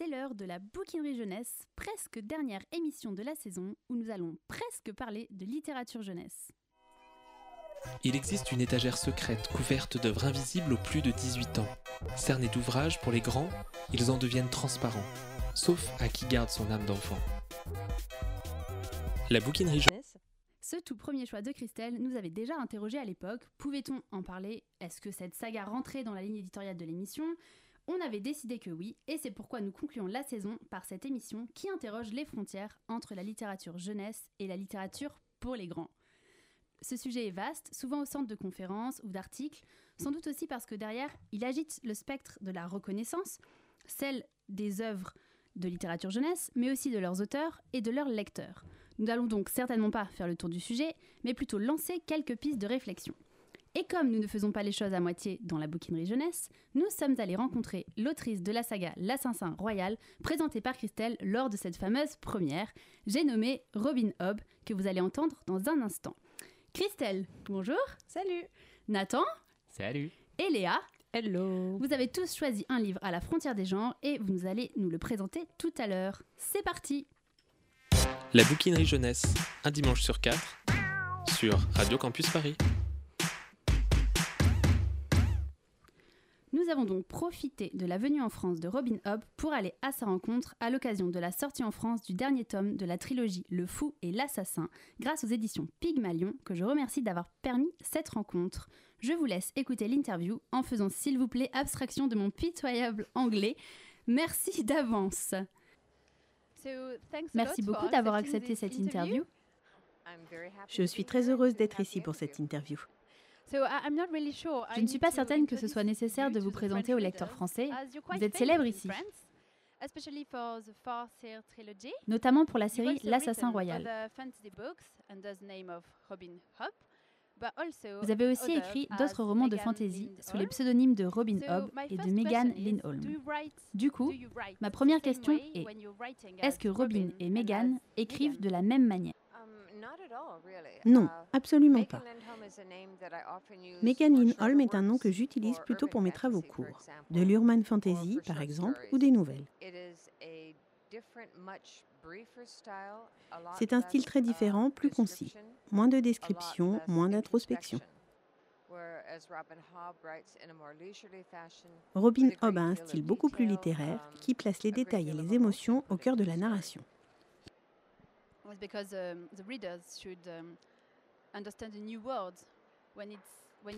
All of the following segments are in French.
C'est l'heure de la bouquinerie jeunesse, presque dernière émission de la saison où nous allons presque parler de littérature jeunesse. Il existe une étagère secrète couverte d'œuvres invisibles aux plus de 18 ans. Cernés d'ouvrages pour les grands, ils en deviennent transparents, sauf à qui garde son âme d'enfant. La bouquinerie jeunesse. Ce tout premier choix de Christelle nous avait déjà interrogé à l'époque. Pouvait-on en parler? Est-ce que cette saga rentrait dans la ligne éditoriale de l'émission? On avait décidé que oui, et c'est pourquoi nous concluons la saison par cette émission qui interroge les frontières entre la littérature jeunesse et la littérature pour les grands. Ce sujet est vaste, souvent au centre de conférences ou d'articles, sans doute aussi parce que derrière, il agite le spectre de la reconnaissance, celle des œuvres de littérature jeunesse, mais aussi de leurs auteurs et de leurs lecteurs. Nous n'allons donc certainement pas faire le tour du sujet, mais plutôt lancer quelques pistes de réflexion. Et comme nous ne faisons pas les choses à moitié dans la bouquinerie jeunesse, nous sommes allés rencontrer l'autrice de la saga L'Assassin Royal, présentée par Christelle lors de cette fameuse première. J'ai nommé Robin Hobb, que vous allez entendre dans un instant. Christelle, bonjour. Salut. Nathan. Salut. Et Léa. Hello. Vous avez tous choisi un livre à la frontière des genres et vous allez nous le présenter tout à l'heure. C'est parti. La bouquinerie jeunesse, un dimanche sur quatre, sur Radio Campus Paris. Avons donc profité de la venue en France de Robin Hobb pour aller à sa rencontre à l'occasion de la sortie en France du dernier tome de la trilogie Le Fou et l'Assassin, grâce aux éditions Pygmalion, que je remercie d'avoir permis cette rencontre. Je vous laisse écouter l'interview en faisant s'il vous plaît abstraction de mon pitoyable anglais. Merci d'avance. Merci beaucoup d'avoir accepté cette interview. Je suis très heureuse d'être ici pour cette interview. Je ne suis pas certaine que ce soit nécessaire de vous présenter aux lecteurs français. Vous êtes célèbre ici, notamment pour la série L'Assassin Royal. Vous avez aussi écrit d'autres romans de fantasy sous les pseudonymes de Robin Hobb et de Megan Lindholm. Du coup, ma première question est est-ce que Robin et Megan écrivent de la même manière? Non, absolument pas. Megan Lindholm est un nom que j'utilise plutôt pour mes travaux courts, de l'urban fantasy par exemple, ou des nouvelles. C'est un style très différent, plus concis, moins de description, moins d'introspection. Robin Hobb a un style beaucoup plus littéraire qui place les détails et les émotions au cœur de la narration.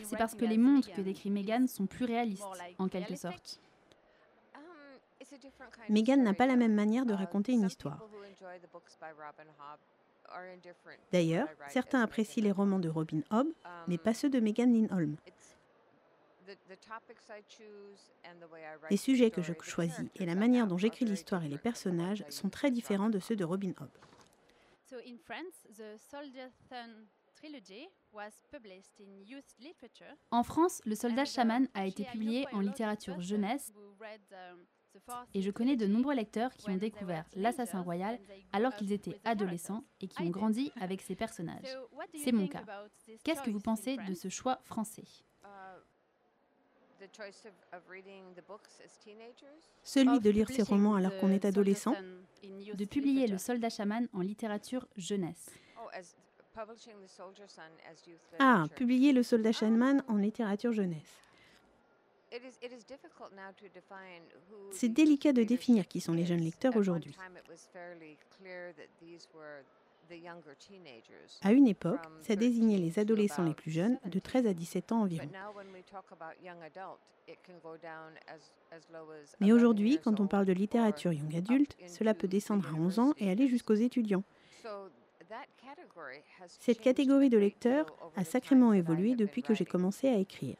C'est parce que les mondes que décrit Megan sont plus réalistes, en quelque sorte. Megan n'a pas la même manière de raconter une histoire. D'ailleurs, certains apprécient les romans de Robin Hobb, mais pas ceux de Megan Lindholm. Les sujets que je choisis et la manière dont j'écris l'histoire et les personnages sont très différents de ceux de Robin Hobb. En France, Le Soldat Chaman a été publié en littérature jeunesse et je connais de nombreux lecteurs qui ont découvert L'Assassin Royal alors qu'ils étaient adolescents et qui ont grandi avec ces personnages. C'est mon cas. Qu'est-ce que vous pensez de ce choix français? Celui de lire ces romans alors qu'on est adolescent De publier Le Soldat Chaman en littérature jeunesse. Ah, publier Le Soldat Chaman en littérature jeunesse. C'est délicat de définir qui sont les jeunes lecteurs aujourd'hui. À une époque, ça désignait les adolescents les plus jeunes, de 13 à 17 ans environ. Mais aujourd'hui, quand on parle de littérature young adulte, cela peut descendre à 11 ans et aller jusqu'aux étudiants. Cette catégorie de lecteurs a sacrément évolué depuis que j'ai commencé à écrire.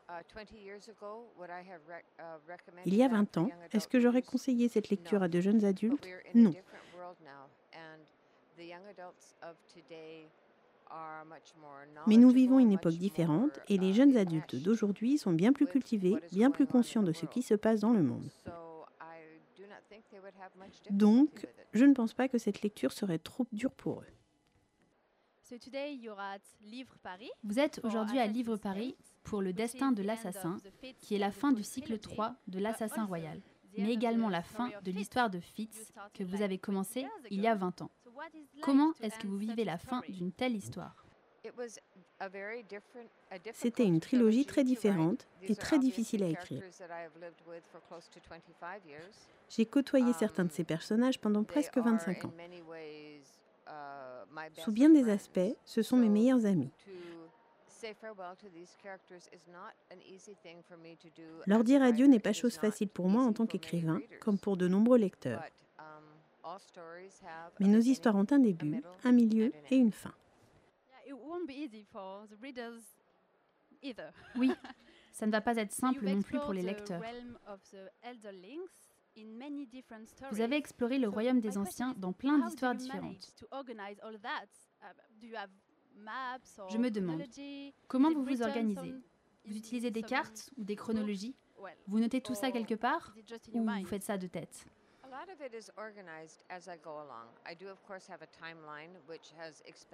Il y a 20 ans, est-ce que j'aurais conseillé cette lecture à de jeunes adultes? Non. Mais nous vivons une époque différente et les jeunes adultes d'aujourd'hui sont bien plus cultivés, bien plus conscients de ce qui se passe dans le monde. Donc, je ne pense pas que cette lecture serait trop dure pour eux. Vous êtes aujourd'hui à Livre Paris pour Le Destin de l'Assassin, qui est la fin du cycle 3 de l'Assassin Royal. mais également la fin de l'histoire de Fitz que vous avez commencé il y a 20 ans. Comment est-ce que vous vivez la fin d'une telle histoire? C'était une trilogie très différente et très difficile à écrire. J'ai côtoyé certains de ces personnages pendant presque 25 ans. Sous bien des aspects, ce sont mes meilleurs amis. Leur dire adieu n'est pas chose facile pour moi en tant qu'écrivain, comme pour de nombreux lecteurs. Mais nos histoires ont un début, un milieu et une fin. Oui, ça ne va pas être simple non plus pour les lecteurs. Vous avez exploré le royaume des anciens dans plein d'histoires différentes. Je me demande, comment vous vous organisez? Vous utilisez des cartes ou des chronologies? Vous notez tout ça quelque part Ou vous faites ça de tête?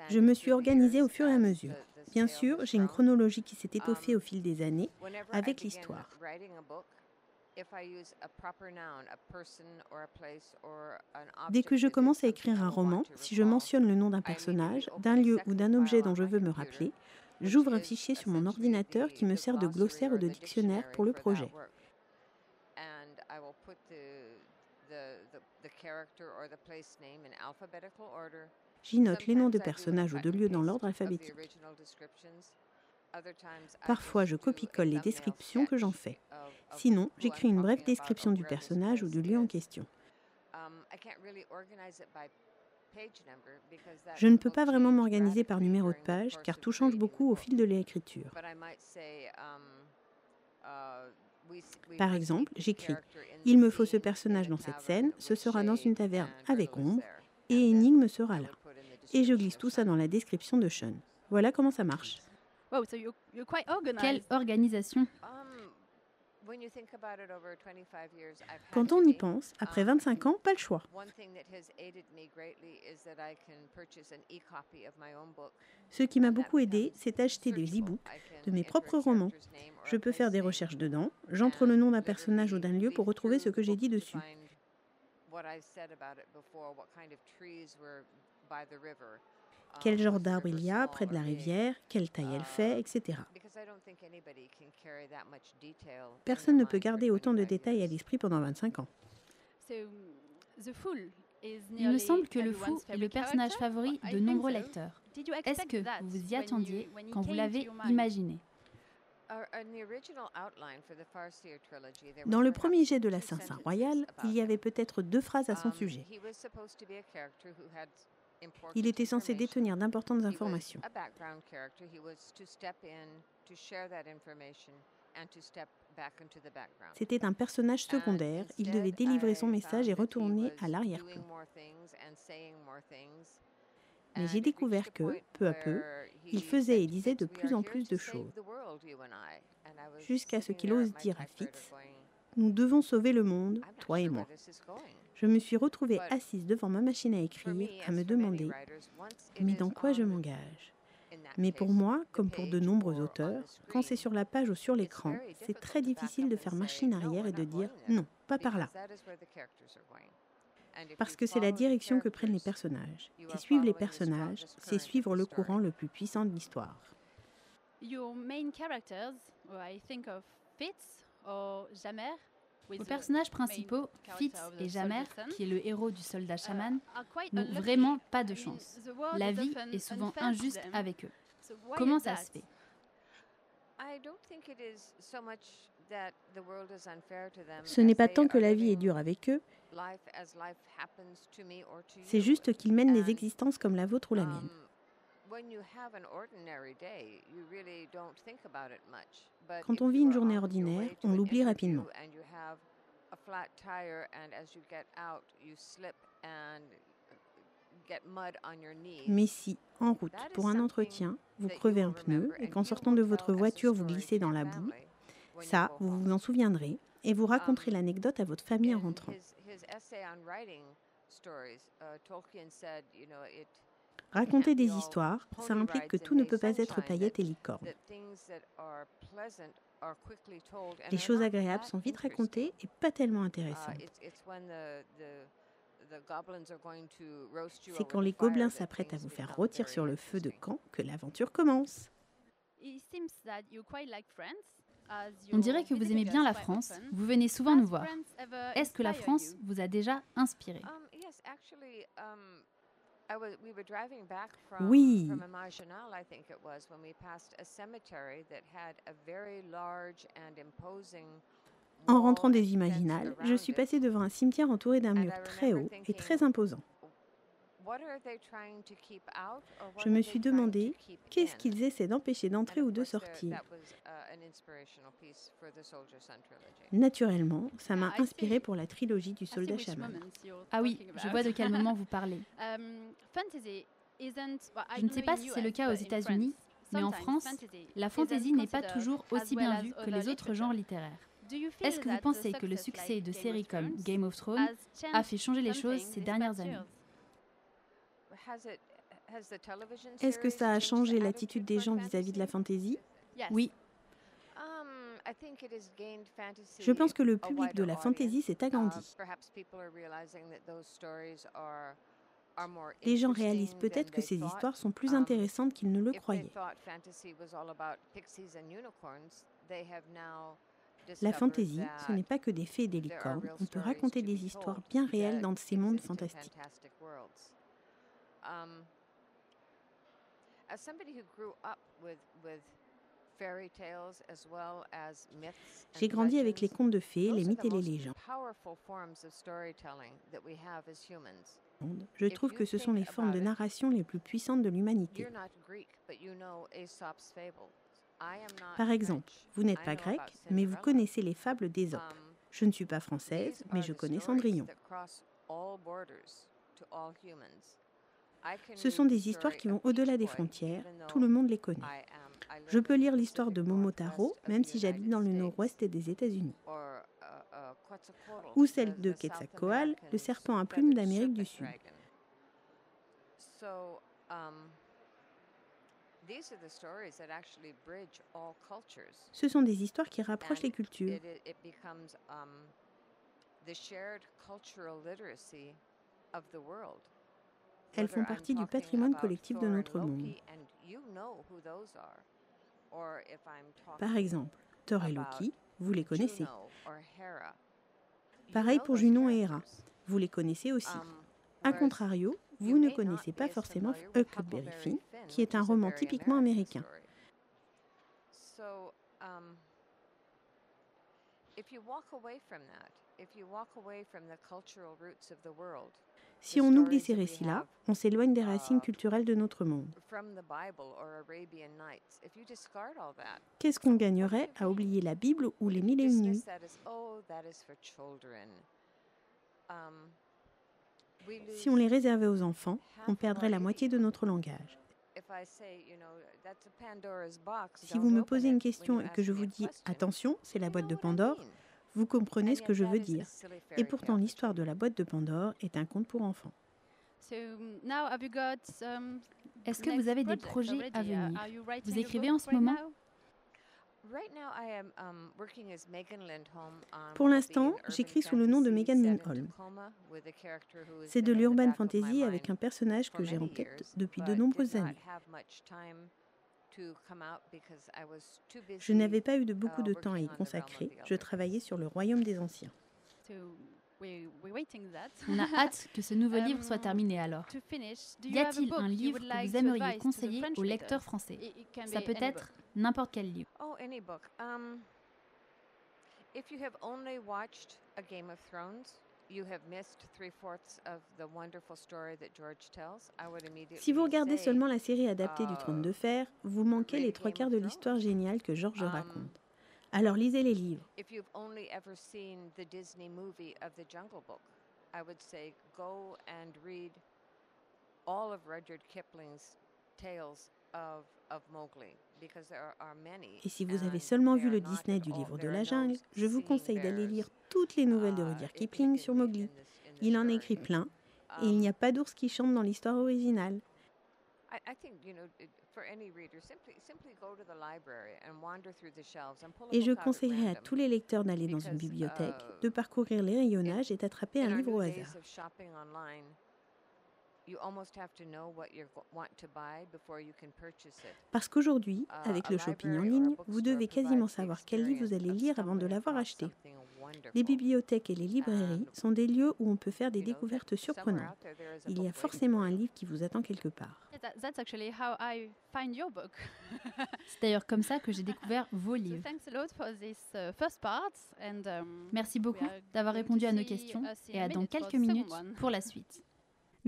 Je me suis organisée au fur et à mesure. Bien sûr, j'ai une chronologie qui s'est étoffée au fil des années avec l'histoire. Dès que je commence à écrire un roman, si je mentionne le nom d'un personnage, d'un lieu ou d'un objet dont je veux me rappeler, j'ouvre un fichier sur mon ordinateur qui me sert de glossaire ou de dictionnaire pour le projet. J'y note les noms de personnages ou de lieux dans l'ordre alphabétique. Parfois, je copie-colle les descriptions que j'en fais. Sinon, j'écris une brève description du personnage ou du lieu en question. Je ne peux pas vraiment m'organiser par numéro de page car tout change beaucoup au fil de l'écriture. Par exemple, j'écris Il me faut ce personnage dans cette scène, ce sera dans une taverne avec ombre, et Énigme sera là. Et je glisse tout ça dans la description de Sean. Voilà comment ça marche. Quelle organisation quand on y pense, après 25 ans, pas le choix. Ce qui m'a beaucoup aidé, c'est acheter des e-books de mes propres romans. Je peux faire des recherches dedans, j'entre le nom d'un personnage ou d'un lieu pour retrouver ce que j'ai dit dessus. Quel genre d'arbre il y a près de la rivière, quelle taille elle fait, etc. Personne ne peut garder autant de détails à l'esprit pendant 25 ans. Il me semble que le fou est le personnage favori de nombreux lecteurs. Est-ce que vous vous y attendiez quand vous l'avez imaginé? Dans le premier jet de la Saint-Saint Royal, il y avait peut-être deux phrases à son sujet. Il était censé détenir d'importantes informations. C'était un personnage secondaire, il devait délivrer son message et retourner à l'arrière-plan. Mais j'ai découvert que, peu à peu, il faisait et disait de plus en plus de choses, jusqu'à ce qu'il ose dire à Fitz, Nous devons sauver le monde, toi et moi je me suis retrouvée assise devant ma machine à écrire, à me demander Mais dans quoi je m'engage? mais pour moi, comme pour de nombreux auteurs, quand c'est sur la page ou sur l'écran, c'est très difficile de faire machine arrière et de dire non, pas par là. Parce que c'est la direction que prennent les personnages. Et suivre les personnages, c'est suivre le courant le plus puissant de l'histoire. Vos personnages principaux, Fitz et Jamer, qui est le héros du soldat chaman, n'ont vraiment pas de chance. La vie est souvent injuste avec eux. Comment ça se fait? Ce n'est pas tant que la vie est dure avec eux, c'est juste qu'ils mènent des existences comme la vôtre ou la mienne. Quand on vit une journée ordinaire, on l'oublie rapidement. Mais si, en route, pour un entretien, vous crevez un pneu et qu'en sortant de votre voiture, vous glissez dans la boue, ça, vous vous en souviendrez et vous raconterez l'anecdote à votre famille en rentrant. Raconter des histoires, ça implique que tout ne peut pas être paillettes et licorne. Les choses agréables sont vite racontées et pas tellement intéressantes. C'est quand les gobelins s'apprêtent à vous faire rôtir sur le feu de camp que l'aventure commence. On dirait que vous aimez bien la France, vous venez souvent nous voir. Est-ce que la France vous a déjà inspiré? Oui. En rentrant des Imaginales, je suis passée devant un cimetière entouré d'un mur très haut et très imposant. Je me suis demandé qu'est-ce qu'ils essaient d'empêcher d'entrer ou de sortir. Naturellement, ça m'a inspiré pour la trilogie du soldat chaman. Ah oui, je vois de quel moment vous parlez. Je ne sais pas si c'est le cas aux États-Unis, mais en France, la fantasy n'est pas toujours aussi bien vue que les autres genres littéraires. Est-ce que vous pensez que le succès de séries comme Game of Thrones a fait changer les choses ces dernières années? Est-ce que ça a changé l'attitude des gens vis-à-vis de la fantasy? Oui. Um, Je pense que le public de la fantasy s'est agrandi. Les gens réalisent peut-être que ces histoires sont plus um, intéressantes qu'ils ne le croyaient. La fantaisie, ce n'est pas que des fées et des licornes. On peut raconter des histoires bien réelles dans ces mondes fantastiques. J'ai grandi avec les contes de fées, les mythes et les légendes. Je trouve que ce sont les formes de narration les plus puissantes de l'humanité. Par exemple, vous n'êtes pas grec, mais vous connaissez les fables d'Ésope. Um, je ne suis pas française, mais je connais Cendrillon. Ce sont des histoires qui vont au-delà des frontières, tout le monde les connaît. Je peux lire l'histoire de Momotaro, même si j'habite dans le nord-ouest des États-Unis. Ou celle de Quetzalcoatl, le serpent à plumes d'Amérique du Sud. Ce sont des histoires qui rapprochent les cultures. Elles font partie du patrimoine collectif de notre monde. Par exemple, Thor et Loki, vous les connaissez. Pareil pour Junon et Hera, vous les connaissez aussi. A contrario, vous ne connaissez pas forcément Huckleberry Finn, qui est un roman typiquement américain. Si on oublie ces récits-là, on s'éloigne des racines culturelles de notre monde. Qu'est-ce qu'on gagnerait à oublier la Bible ou les mille et une nuits Si on les réservait aux enfants, on perdrait la moitié de notre langage. Si vous me posez une question et que je vous dis attention, c'est la boîte de Pandore, vous comprenez ce que je veux dire. Et pourtant, l'histoire de la boîte de Pandore est un conte pour enfants. Um, Est-ce que vous avez des projets à venir? Vous écrivez en ce moment? um, Pour l'instant, j'écris sous le nom de Megan Lindholm. C'est de l'urban fantasy avec un personnage que j'ai en tête depuis de nombreuses années. Je n'avais pas eu de beaucoup de uh, temps à y consacrer. Je travaillais sur le royaume des anciens. On a hâte que ce nouveau livre soit um, terminé alors. Y a-t-il un livre que vous aimeriez conseiller aux lecteurs français? Ça peut être n'importe quel livre. Of si vous regardez seulement la série adaptée du Trône de Fer, vous manquez les trois quarts de l'histoire géniale que George um, raconte. Alors lisez les livres. Et si vous avez seulement vu le Disney du livre de la jungle, je vous conseille d'aller lire toutes les nouvelles de Rudyard uh, Kipling sur Mowgli. Il en écrit plein, et il n'y a pas d'ours qui chante dans l'histoire originale. Et je conseillerais à tous les lecteurs d'aller dans une bibliothèque, uh, de parcourir les rayonnages et d'attraper un livre au hasard. Parce qu'aujourd'hui, uh, avec le shopping en ligne, vous devez quasiment savoir quel livre vous allez lire avant de l'avoir acheté. Les bibliothèques et les librairies sont des lieux où on peut faire des découvertes surprenantes. Il y a forcément un livre qui vous attend quelque part. C'est d'ailleurs comme ça que j'ai découvert vos livres. Merci beaucoup d'avoir répondu à nos questions et à dans quelques minutes pour la suite.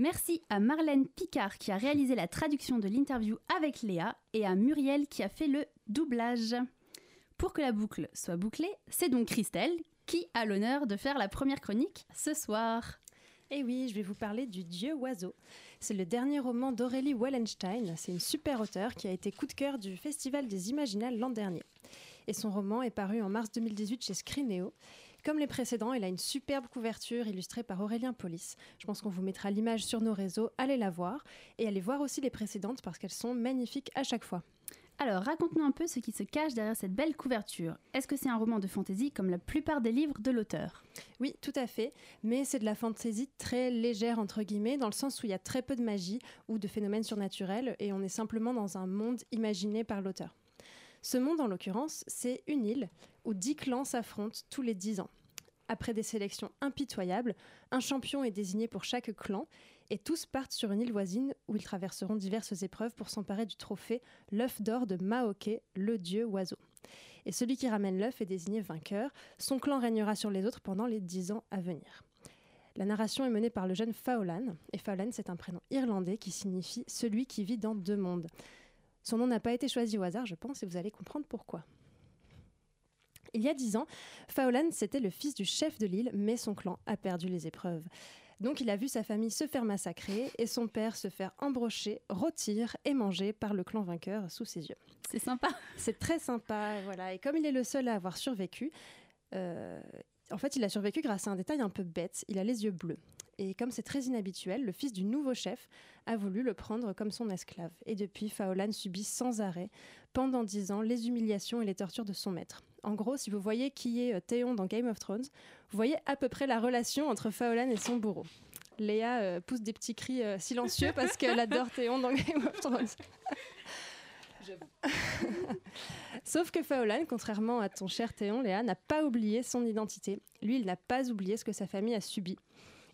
Merci à Marlène Picard qui a réalisé la traduction de l'interview avec Léa et à Muriel qui a fait le doublage. Pour que la boucle soit bouclée, c'est donc Christelle qui a l'honneur de faire la première chronique ce soir. Eh oui, je vais vous parler du Dieu oiseau. C'est le dernier roman d'Aurélie Wallenstein. C'est une super auteure qui a été coup de cœur du Festival des Imaginales l'an dernier. Et son roman est paru en mars 2018 chez Scrineo. Comme les précédents, il a une superbe couverture illustrée par Aurélien Polis. Je pense qu'on vous mettra l'image sur nos réseaux, allez la voir et allez voir aussi les précédentes parce qu'elles sont magnifiques à chaque fois. Alors, raconte-nous un peu ce qui se cache derrière cette belle couverture. Est-ce que c'est un roman de fantaisie comme la plupart des livres de l'auteur? Oui, tout à fait, mais c'est de la fantaisie très légère, entre guillemets, dans le sens où il y a très peu de magie ou de phénomènes surnaturels, et on est simplement dans un monde imaginé par l'auteur. Ce monde, en l'occurrence, c'est une île où dix clans s'affrontent tous les dix ans. Après des sélections impitoyables, un champion est désigné pour chaque clan et tous partent sur une île voisine où ils traverseront diverses épreuves pour s'emparer du trophée l'œuf d'or de Maoke, le dieu oiseau. Et celui qui ramène l'œuf est désigné vainqueur. Son clan régnera sur les autres pendant les dix ans à venir. La narration est menée par le jeune Faolan, et Faolan c'est un prénom irlandais qui signifie celui qui vit dans deux mondes. Son nom n'a pas été choisi au hasard, je pense, et vous allez comprendre pourquoi. Il y a dix ans, Faolan c'était le fils du chef de l'île, mais son clan a perdu les épreuves. Donc il a vu sa famille se faire massacrer et son père se faire embrocher, rôtir et manger par le clan vainqueur sous ses yeux. C'est sympa. C'est très sympa, voilà. Et comme il est le seul à avoir survécu, euh, en fait, il a survécu grâce à un détail un peu bête. Il a les yeux bleus. Et comme c'est très inhabituel, le fils du nouveau chef a voulu le prendre comme son esclave. Et depuis, Faolan subit sans arrêt, pendant dix ans, les humiliations et les tortures de son maître. En gros, si vous voyez qui est euh, Théon dans Game of Thrones, vous voyez à peu près la relation entre Faolan et son bourreau. Léa euh, pousse des petits cris euh, silencieux parce qu'elle adore Théon dans Game of Thrones. Sauf que Faolan, contrairement à ton cher Théon, Léa, n'a pas oublié son identité. Lui, il n'a pas oublié ce que sa famille a subi.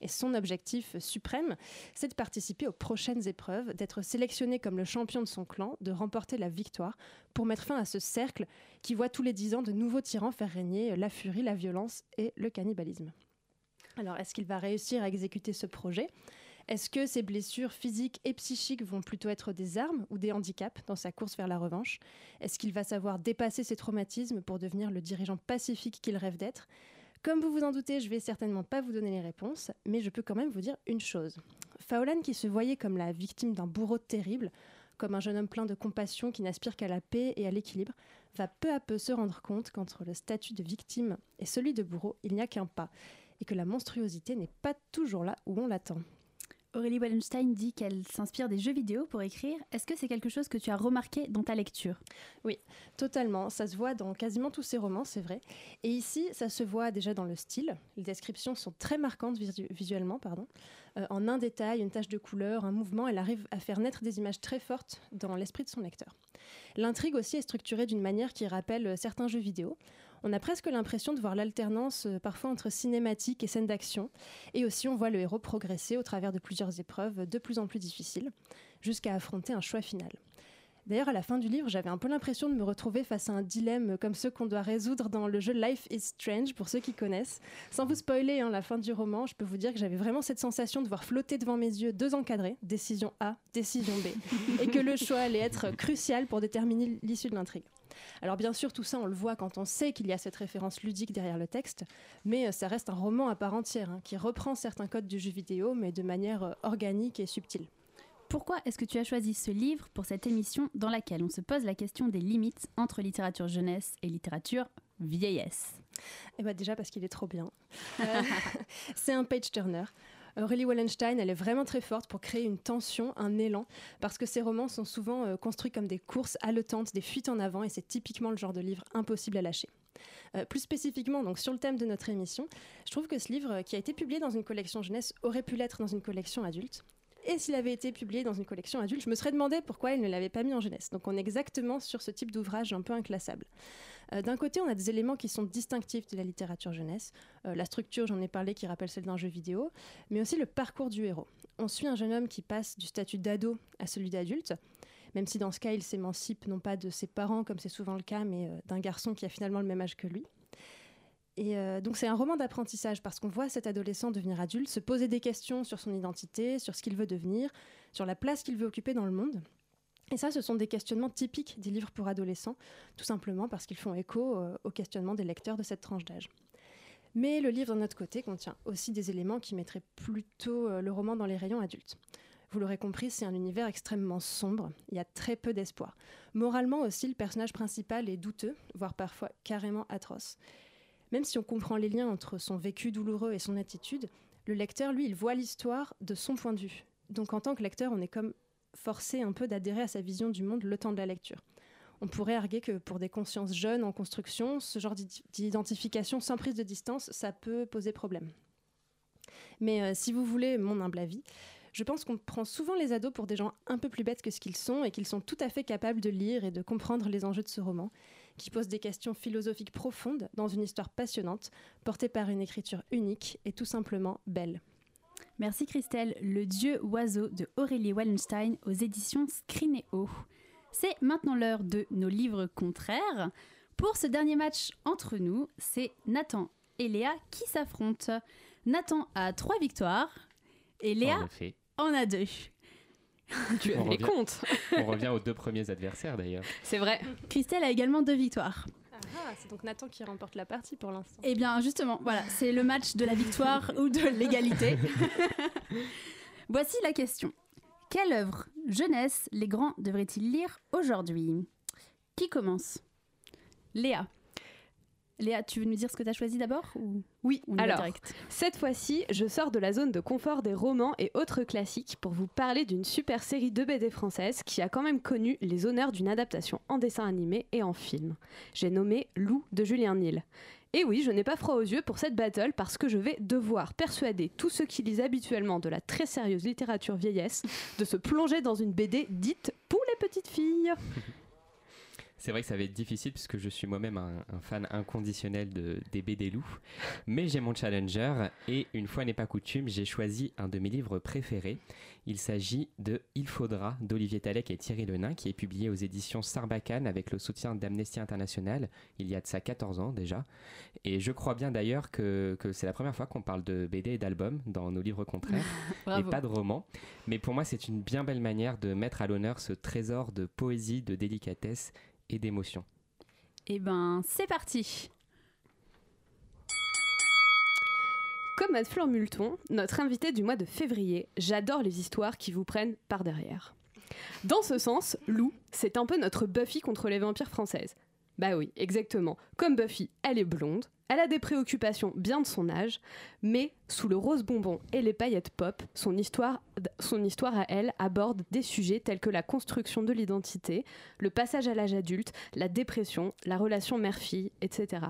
Et son objectif suprême, c'est de participer aux prochaines épreuves, d'être sélectionné comme le champion de son clan, de remporter la victoire, pour mettre fin à ce cercle qui voit tous les dix ans de nouveaux tyrans faire régner la furie, la violence et le cannibalisme. Alors, est-ce qu'il va réussir à exécuter ce projet? Est-ce que ses blessures physiques et psychiques vont plutôt être des armes ou des handicaps dans sa course vers la revanche? Est-ce qu'il va savoir dépasser ses traumatismes pour devenir le dirigeant pacifique qu'il rêve d'être? Comme vous vous en doutez, je vais certainement pas vous donner les réponses, mais je peux quand même vous dire une chose. Faolan, qui se voyait comme la victime d'un bourreau terrible, comme un jeune homme plein de compassion qui n'aspire qu'à la paix et à l'équilibre, va peu à peu se rendre compte qu'entre le statut de victime et celui de bourreau, il n'y a qu'un pas, et que la monstruosité n'est pas toujours là où on l'attend. Aurélie Wallenstein dit qu'elle s'inspire des jeux vidéo pour écrire. Est-ce que c'est quelque chose que tu as remarqué dans ta lecture? Oui, totalement. Ça se voit dans quasiment tous ses romans, c'est vrai. Et ici, ça se voit déjà dans le style. Les descriptions sont très marquantes visuellement, pardon. Euh, en un détail, une tache de couleur, un mouvement, elle arrive à faire naître des images très fortes dans l'esprit de son lecteur. L'intrigue aussi est structurée d'une manière qui rappelle certains jeux vidéo on a presque l'impression de voir l'alternance euh, parfois entre cinématique et scène d'action. Et aussi, on voit le héros progresser au travers de plusieurs épreuves de plus en plus difficiles, jusqu'à affronter un choix final. D'ailleurs, à la fin du livre, j'avais un peu l'impression de me retrouver face à un dilemme comme ceux qu'on doit résoudre dans le jeu Life is Strange, pour ceux qui connaissent. Sans vous spoiler hein, la fin du roman, je peux vous dire que j'avais vraiment cette sensation de voir flotter devant mes yeux deux encadrés, décision A, décision B, et que le choix allait être crucial pour déterminer l'issue de l'intrigue. Alors bien sûr, tout ça, on le voit quand on sait qu'il y a cette référence ludique derrière le texte, mais euh, ça reste un roman à part entière, hein, qui reprend certains codes du jeu vidéo, mais de manière euh, organique et subtile. Pourquoi est-ce que tu as choisi ce livre pour cette émission dans laquelle on se pose la question des limites entre littérature jeunesse et littérature vieillesse? Eh bien déjà parce qu'il est trop bien. Euh, c'est un page turner. Aurélie Wallenstein, elle est vraiment très forte pour créer une tension, un élan, parce que ses romans sont souvent euh, construits comme des courses haletantes, des fuites en avant, et c'est typiquement le genre de livre impossible à lâcher. Euh, plus spécifiquement, donc sur le thème de notre émission, je trouve que ce livre, qui a été publié dans une collection jeunesse, aurait pu l'être dans une collection adulte. Et s'il avait été publié dans une collection adulte, je me serais demandé pourquoi il ne l'avait pas mis en jeunesse. Donc on est exactement sur ce type d'ouvrage un peu inclassable. Euh, d'un côté, on a des éléments qui sont distinctifs de la littérature jeunesse. la structure, j'en ai parlé, qui rappelle celle d'un jeu vidéo, mais aussi le parcours du héros. On suit un jeune homme qui passe du statut d'ado à celui d'adulte, même si dans ce cas, il s'émancipe non pas de ses parents, comme c'est souvent le cas, mais euh, d'un garçon qui a finalement le même âge que lui. Et euh, donc c'est un roman d'apprentissage parce qu'on voit cet adolescent devenir adulte, se poser des questions sur son identité, sur ce qu'il veut devenir, sur la place qu'il veut occuper dans le monde. Et ça, ce sont des questionnements typiques des livres pour adolescents, tout simplement parce qu'ils font écho euh, aux questionnements des lecteurs de cette tranche d'âge. Mais le livre, d'un autre côté, contient aussi des éléments qui mettraient plutôt le roman dans les rayons adultes. Vous l'aurez compris, c'est un univers extrêmement sombre. Il y a très peu d'espoir. Moralement aussi, le personnage principal est douteux, voire parfois carrément atroce. Même si on comprend les liens entre son vécu douloureux et son attitude, le lecteur, lui, il voit l'histoire de son point de vue. Donc en tant que lecteur, on est comme forcé un peu d'adhérer à sa vision du monde le temps de la lecture. On pourrait arguer que pour des consciences jeunes en construction, ce genre d'identification sans prise de distance, ça peut poser problème. Mais euh, si vous voulez mon humble avis, je pense qu'on prend souvent les ados pour des gens un peu plus bêtes que ce qu'ils sont et qu'ils sont tout à fait capables de lire et de comprendre les enjeux de ce roman, qui pose des questions philosophiques profondes dans une histoire passionnante, portée par une écriture unique et tout simplement belle. Merci Christelle, Le Dieu oiseau de Aurélie Wallenstein aux éditions Scrinéo. C'est maintenant l'heure de nos livres contraires. Pour ce dernier match entre nous, c'est Nathan et Léa qui s'affrontent. Nathan a trois victoires et Léa on a deux. tu as les comptes. on revient aux deux premiers adversaires d'ailleurs. C'est vrai. Christelle a également deux victoires. Ah, c'est donc Nathan qui remporte la partie pour l'instant. Eh bien, justement, voilà, c'est le match de la victoire ou de l'égalité. Voici la question. Quelle œuvre jeunesse les grands devraient-ils lire aujourd'hui? Qui commence? Léa. Léa, tu veux nous dire ce que tu as choisi d'abord Oui, alors, cette fois-ci, je sors de la zone de confort des romans et autres classiques pour vous parler d'une super série de BD française qui a quand même connu les honneurs d'une adaptation en dessin animé et en film. J'ai nommé Lou de Julien Nil. Et oui, je n'ai pas froid aux yeux pour cette battle parce que je vais devoir persuader tous ceux qui lisent habituellement de la très sérieuse littérature vieillesse de se plonger dans une BD dite pour les petites filles. C'est vrai que ça va être difficile puisque je suis moi-même un, fan inconditionnel de, des BD loups. Mais j'ai mon challenger et une fois n'est pas coutume, j'ai choisi un de mes livres préférés. Il s'agit de Il faudra d'Olivier Talek et Thierry Lenain qui est publié aux éditions Sarbacane avec le soutien d'Amnesty International il y a de ça 14 ans déjà. Et je crois bien d'ailleurs que, que c'est la première fois qu'on parle de BD et d'albums dans nos livres contraires et pas de romans. Mais pour moi, c'est une bien belle manière de mettre à l'honneur ce trésor de poésie, de délicatesse et d'émotion. Eh ben, c'est parti Comme Matt Fleur Multon, notre invité du mois de février, j'adore les histoires qui vous prennent par derrière. Dans ce sens, Lou, c'est un peu notre Buffy contre les vampires françaises. Bah oui, exactement. Comme Buffy, elle est blonde, elle a des préoccupations bien de son âge, mais sous le rose bonbon et les paillettes pop, son histoire, son histoire à elle aborde des sujets tels que la construction de l'identité, le passage à l'âge adulte, la dépression, la relation mère-fille, etc.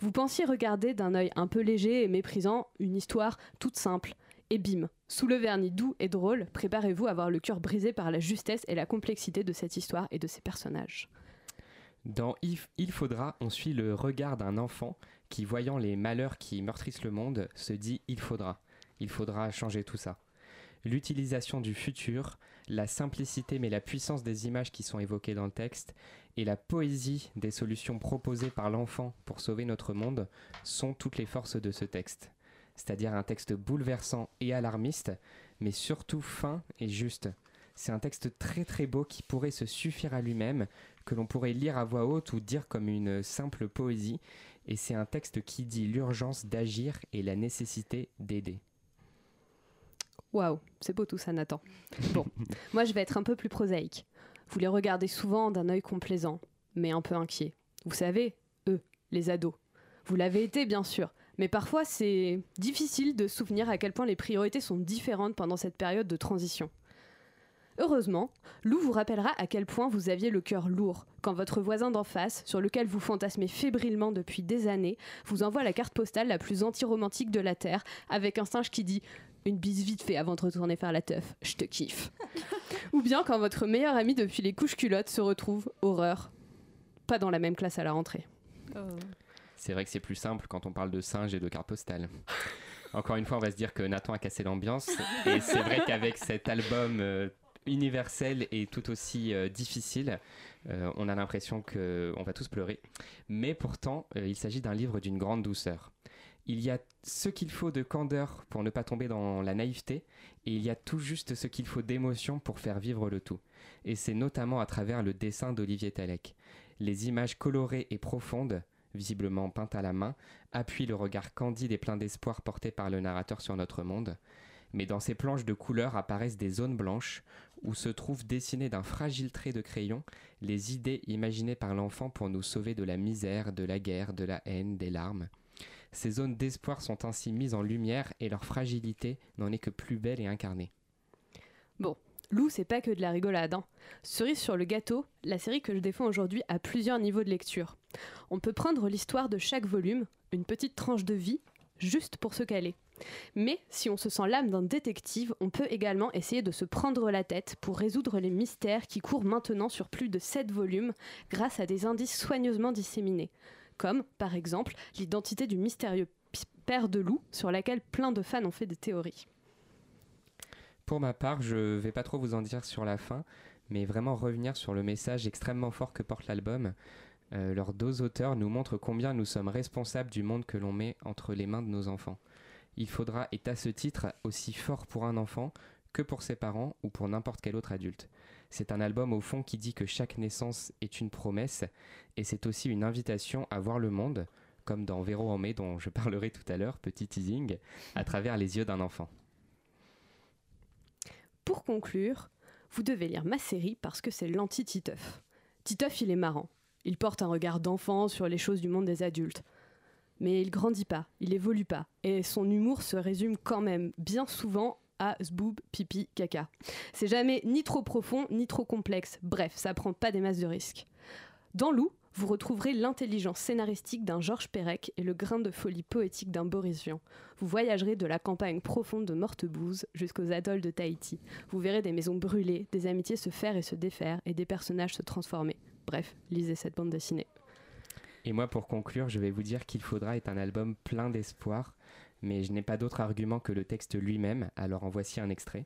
Vous pensiez regarder d'un œil un peu léger et méprisant une histoire toute simple, et bim, sous le vernis doux et drôle, préparez-vous à avoir le cœur brisé par la justesse et la complexité de cette histoire et de ses personnages. Dans Il faudra, on suit le regard d'un enfant qui, voyant les malheurs qui meurtrissent le monde, se dit Il faudra, il faudra changer tout ça. L'utilisation du futur, la simplicité mais la puissance des images qui sont évoquées dans le texte et la poésie des solutions proposées par l'enfant pour sauver notre monde sont toutes les forces de ce texte. C'est-à-dire un texte bouleversant et alarmiste, mais surtout fin et juste. C'est un texte très très beau qui pourrait se suffire à lui-même, que l'on pourrait lire à voix haute ou dire comme une simple poésie, et c'est un texte qui dit l'urgence d'agir et la nécessité d'aider. Waouh, c'est beau tout ça, Nathan. Bon, moi je vais être un peu plus prosaïque. Vous les regardez souvent d'un œil complaisant, mais un peu inquiet. Vous savez, eux, les ados. Vous l'avez été, bien sûr, Mais parfois, c'est difficile de se souvenir à quel point les priorités sont différentes pendant cette période de transition. Heureusement, Lou vous rappellera à quel point vous aviez le cœur lourd quand votre voisin d'en face, sur lequel vous fantasmez fébrilement depuis des années, vous envoie la carte postale la plus anti-romantique de la Terre, avec un singe qui dit une bise vite fait avant de retourner faire la teuf, je te kiffe. Ou bien quand votre meilleur ami depuis les couches culottes se retrouve, horreur, pas dans la même classe à la rentrée. Oh. C'est vrai que c'est plus simple quand on parle de singe et de carte postale. Encore une fois, on va se dire que Nathan a cassé l'ambiance. Et c'est vrai qu'avec cet album euh, universel et tout aussi euh, difficile, euh, on a l'impression qu'on va tous pleurer. Mais pourtant, il s'agit d'un livre d'une grande douceur. Il y a ce qu'il faut de candeur pour ne pas tomber dans la naïveté, et il y a tout juste ce qu'il faut d'émotion pour faire vivre le tout. Et c'est notamment à travers le dessin d'Olivier Talek. Les images colorées et profondes, visiblement peintes à la main, appuient le regard candide et plein d'espoir porté par le narrateur sur notre monde. Mais dans ces planches de couleurs apparaissent des zones blanches où se trouvent dessinées d'un fragile trait de crayon les idées imaginées par l'enfant pour nous sauver de la misère, de la guerre, de la haine, des larmes. Ces zones d'espoir sont ainsi mises en lumière et leur fragilité n'en est que plus belle et incarnée. Bon, Lou, c'est pas que de la rigolade. Hein. Cerise sur le gâteau, la série que je défends aujourd'hui a plusieurs niveaux de lecture. On peut prendre l'histoire de chaque volume, une petite tranche de vie, juste pour se caler. Mais si on se sent l'âme d'un détective, on peut également essayer de se prendre la tête pour résoudre les mystères qui courent maintenant sur plus de 7 volumes grâce à des indices soigneusement disséminés comme par exemple l'identité du mystérieux père de loup sur laquelle plein de fans ont fait des théories. Pour ma part, je ne vais pas trop vous en dire sur la fin, mais vraiment revenir sur le message extrêmement fort que porte l'album. Euh, leurs deux auteurs nous montrent combien nous sommes responsables du monde que l'on met entre les mains de nos enfants. Il faudra, est à ce titre, aussi fort pour un enfant que pour ses parents ou pour n'importe quel autre adulte. C'est un album au fond qui dit que chaque naissance est une promesse et c'est aussi une invitation à voir le monde, comme dans Véro en mai dont je parlerai tout à l'heure, petit teasing, à travers les yeux d'un enfant. Pour conclure, vous devez lire ma série parce que c'est l'anti-Titeuf. Titeuf, il est marrant. Il porte un regard d'enfant sur les choses du monde des adultes. Mais il grandit pas, il évolue pas, et son humour se résume quand même bien souvent à zboob, pipi, caca. C'est jamais ni trop profond, ni trop complexe. Bref, ça prend pas des masses de risques. Dans Lou, vous retrouverez l'intelligence scénaristique d'un Georges Perec et le grain de folie poétique d'un Boris Vian. Vous voyagerez de la campagne profonde de Mortebouze jusqu'aux atolls de Tahiti. Vous verrez des maisons brûlées, des amitiés se faire et se défaire et des personnages se transformer. Bref, lisez cette bande dessinée. Et moi, pour conclure, je vais vous dire qu'il faudra est un album plein d'espoir, mais je n'ai pas d'autre argument que le texte lui-même, alors en voici un extrait.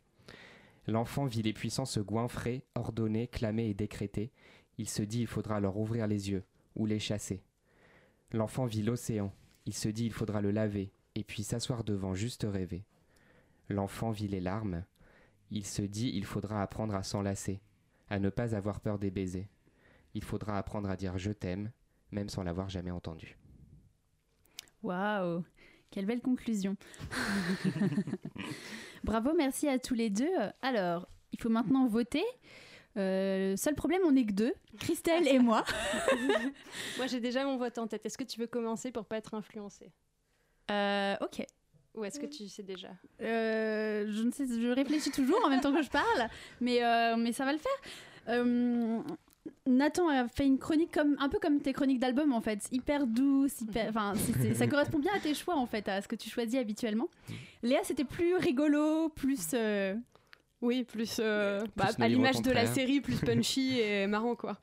L'enfant vit les puissants se goinfrer, ordonner, clamer et décréter. Il se dit il faudra leur ouvrir les yeux, ou les chasser. L'enfant vit l'océan. Il se dit il faudra le laver, et puis s'asseoir devant juste rêver. L'enfant vit les larmes. Il se dit il faudra apprendre à s'enlacer, à ne pas avoir peur des baisers. Il faudra apprendre à dire je t'aime, même sans l'avoir jamais entendu. Waouh quelle belle conclusion. Bravo, merci à tous les deux. Alors, il faut maintenant voter. Euh, seul problème, on n'est que deux, Christelle et moi. moi, j'ai déjà mon vote en tête. Est-ce que tu veux commencer pour pas être influencée? Euh, Ok. Ou est-ce que tu sais déjà? Euh, Je ne sais, je réfléchis toujours en même temps que je parle, mais, mais ça va le faire. Nathan a fait une chronique comme un peu comme tes chroniques d'album en fait, hyper douce, hyper, enfin ça correspond bien à tes choix en fait, à ce que tu choisis habituellement. Léa c'était plus rigolo, plus euh, oui, plus, euh, bah, à l'image de la série, plus punchy et marrant quoi.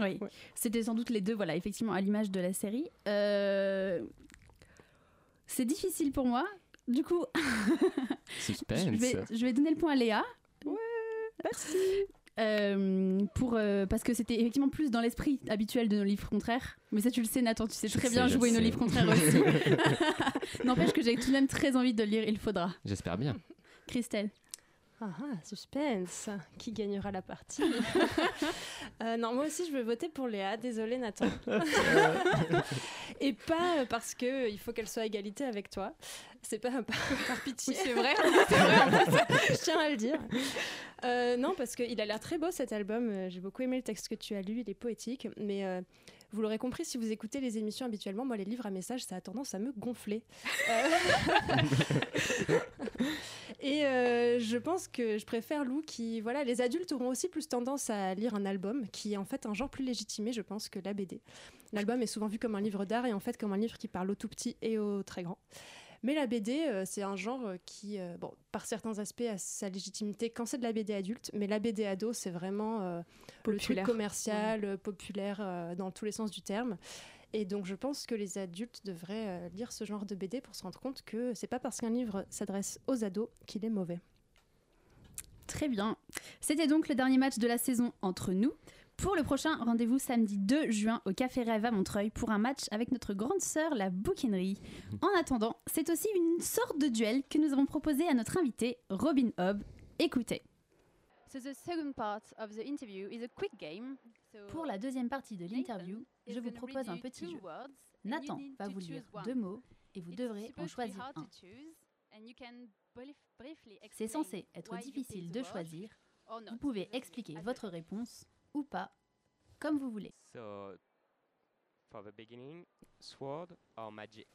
Oui, c'était sans doute les deux, voilà, effectivement à l'image de la série. Euh, c'est difficile pour moi, du coup. Suspense. je, vais, je vais donner le point à Léa. Ouais, merci. Euh, pour, euh, parce que c'était effectivement plus dans l'esprit habituel de nos livres contraires. Mais ça, tu le sais, Nathan, tu sais très bien jouer nos livres contraires aussi. N'empêche que j'ai tout de même très envie de lire Il faudra. J'espère bien. Christelle. Ah, ah, suspense. Qui gagnera la partie euh, Non, moi aussi, je veux voter pour Léa. Désolée, Nathan. Et pas parce que il faut qu'elle soit à égalité avec toi. C'est pas par, par pitié. c'est vrai. je tiens à le dire. Euh, non, parce qu'il a l'air très beau cet album. Euh, j'ai beaucoup aimé le texte que tu as lu. Il est poétique. Mais Vous l'aurez compris si vous écoutez les émissions habituellement, moi les livres à message, ça a tendance à me gonfler. Euh, et euh, je pense que je préfère Lou qui, voilà, les adultes auront aussi plus tendance à lire un album qui est en fait un genre plus légitimé, je pense, que la BD. L'album est souvent vu comme un livre d'art et en fait comme un livre qui parle aux tout petits et aux très grands. Mais la BD, euh, c'est un genre euh, qui, euh, bon, par certains aspects, a sa légitimité quand c'est de la BD adulte, mais la BD ado, c'est vraiment le truc commercial, populaire dans tous les sens du terme. Et donc, je pense que les adultes devraient lire ce genre de BD pour se rendre compte que c'est pas parce qu'un livre s'adresse aux ados qu'il est mauvais. Très bien. C'était donc le dernier match de la saison entre nous. Pour le prochain, rendez-vous samedi 2 juin au Café Rêve à Montreuil pour un match avec notre grande sœur, la bouquinerie. En attendant, c'est aussi une sorte de duel que nous avons proposé à notre invité, Robin Hobb. Écoutez. Pour la deuxième partie de l'interview, je vous propose un petit jeu. Nathan va vous lire deux mots et vous devrez en choisir un. C'est censé être difficile de choisir. Vous pouvez expliquer votre réponse ou pas, comme vous voulez. So, for the beginning, sword or magic?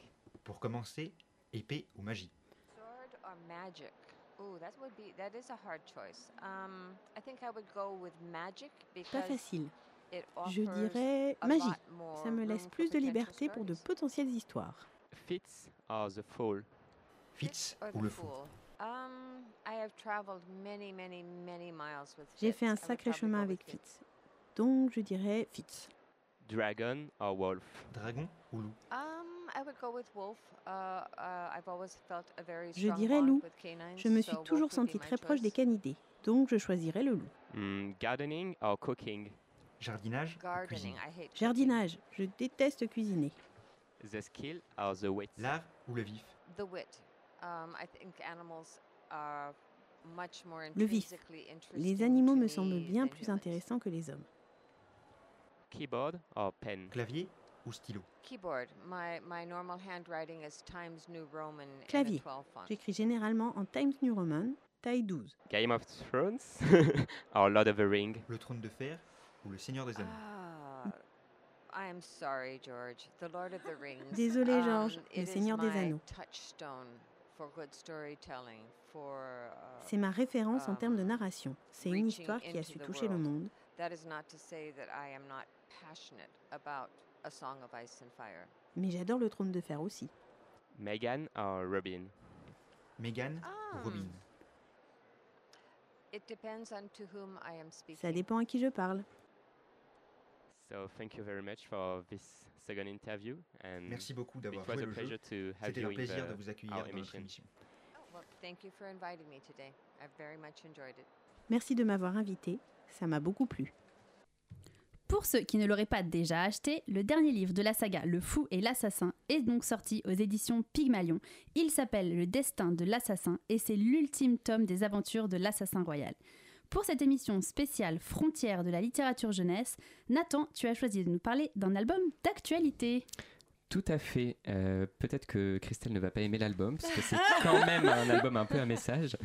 Pour commencer, épée ou magie? Sword or magic? Oh, that would be that is a hard choice. Um, I think I would go with magic because Pas facile. Je dirais magie. Ça me laisse plus de liberté pour de potentielles histoires. Fits or the fool? Fits ou le fou? Um, J'ai fait un sacré chemin avec Fitz. Donc je dirais Fitz. Dragon or wolf? Dragon ou loup? Je dirais loup. Je me suis toujours senti très proche des canidés. Donc je choisirais le loup. Hmm, gardening or cooking? Jardinage ou cuisine? Jardinage. Je déteste cuisiner. The skill or the wit? L'art ou le vif? The wit. Um, I think animals le vif. Les animaux me semblent bien plus intéressants que les hommes. Keyboard or pen? Clavier ou stylo? Clavier. J'écris généralement en Times New Roman, taille 12. Game of Thrones or Lord of the Ring? Le trône de fer ou le Seigneur des Anneaux? Ah, Désolé um, George, le Seigneur des Anneaux. C'est ma référence en termes de um, narration. C'est une histoire qui a su toucher le monde. Mais j'adore le trône de fer aussi. Megan ou Robin? Megan ou Robin? Ça dépend à qui je parle. So thank you very much for this second interview. And Merci beaucoup d'avoir joué le jeu. C'était un plaisir de vous accueillir dans notre émission. Merci de m'avoir invité, ça m'a beaucoup plu. Pour ceux qui ne l'auraient pas déjà acheté, le dernier livre de la saga Le Fou et l'Assassin est donc sorti aux éditions Pygmalion. Il s'appelle Le Destin de l'Assassin et c'est l'ultime tome des aventures de l'Assassin Royal. Pour cette émission spéciale Frontières de la littérature jeunesse, Nathan, tu as choisi de nous parler d'un album d'actualité. Tout à fait. Euh, peut-être que Christelle ne va pas aimer l'album, parce que c'est quand même un album un peu un message.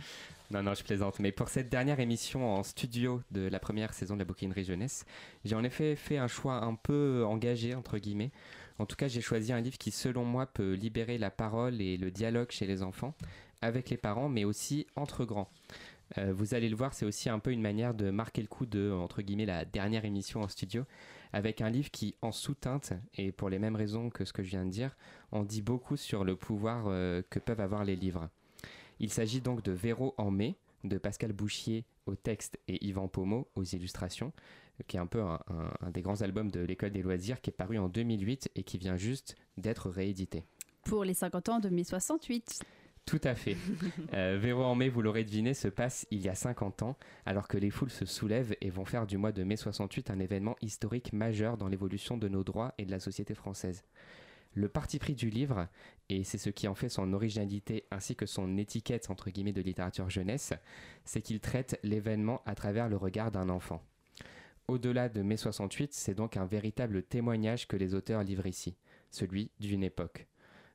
Non, non, je plaisante. Mais pour cette dernière émission en studio de la première saison de la bouquinerie jeunesse, j'ai en effet fait un choix un peu engagé, entre guillemets. En tout cas, j'ai choisi un livre qui, selon moi, peut libérer la parole et le dialogue chez les enfants, avec les parents, mais aussi entre grands. Euh, vous allez le voir, c'est aussi un peu une manière de marquer le coup de, entre guillemets, la dernière émission en studio, avec un livre qui, en sous-teinte, et pour les mêmes raisons que ce que je viens de dire, en dit beaucoup sur le pouvoir euh, que peuvent avoir les livres. Il s'agit donc de Véro en mai, de Pascal Bouchier au texte et Yvan Pomo aux illustrations, qui est un peu un, des grands albums de l'école des loisirs, qui est paru en 2008 et qui vient juste d'être réédité. Pour les 50 ans de mai 68. Tout à fait. Euh, Véro en mai, vous l'aurez deviné, se passe il y a 50 ans, alors que les foules se soulèvent et vont faire du mois de mai 68 un événement historique majeur dans l'évolution de nos droits et de la société française. Le parti pris du livre, et c'est ce qui en fait son originalité ainsi que son étiquette entre guillemets de littérature jeunesse, c'est qu'il traite l'événement à travers le regard d'un enfant. Au-delà de mai 68, c'est donc un véritable témoignage que les auteurs livrent ici, celui d'une époque.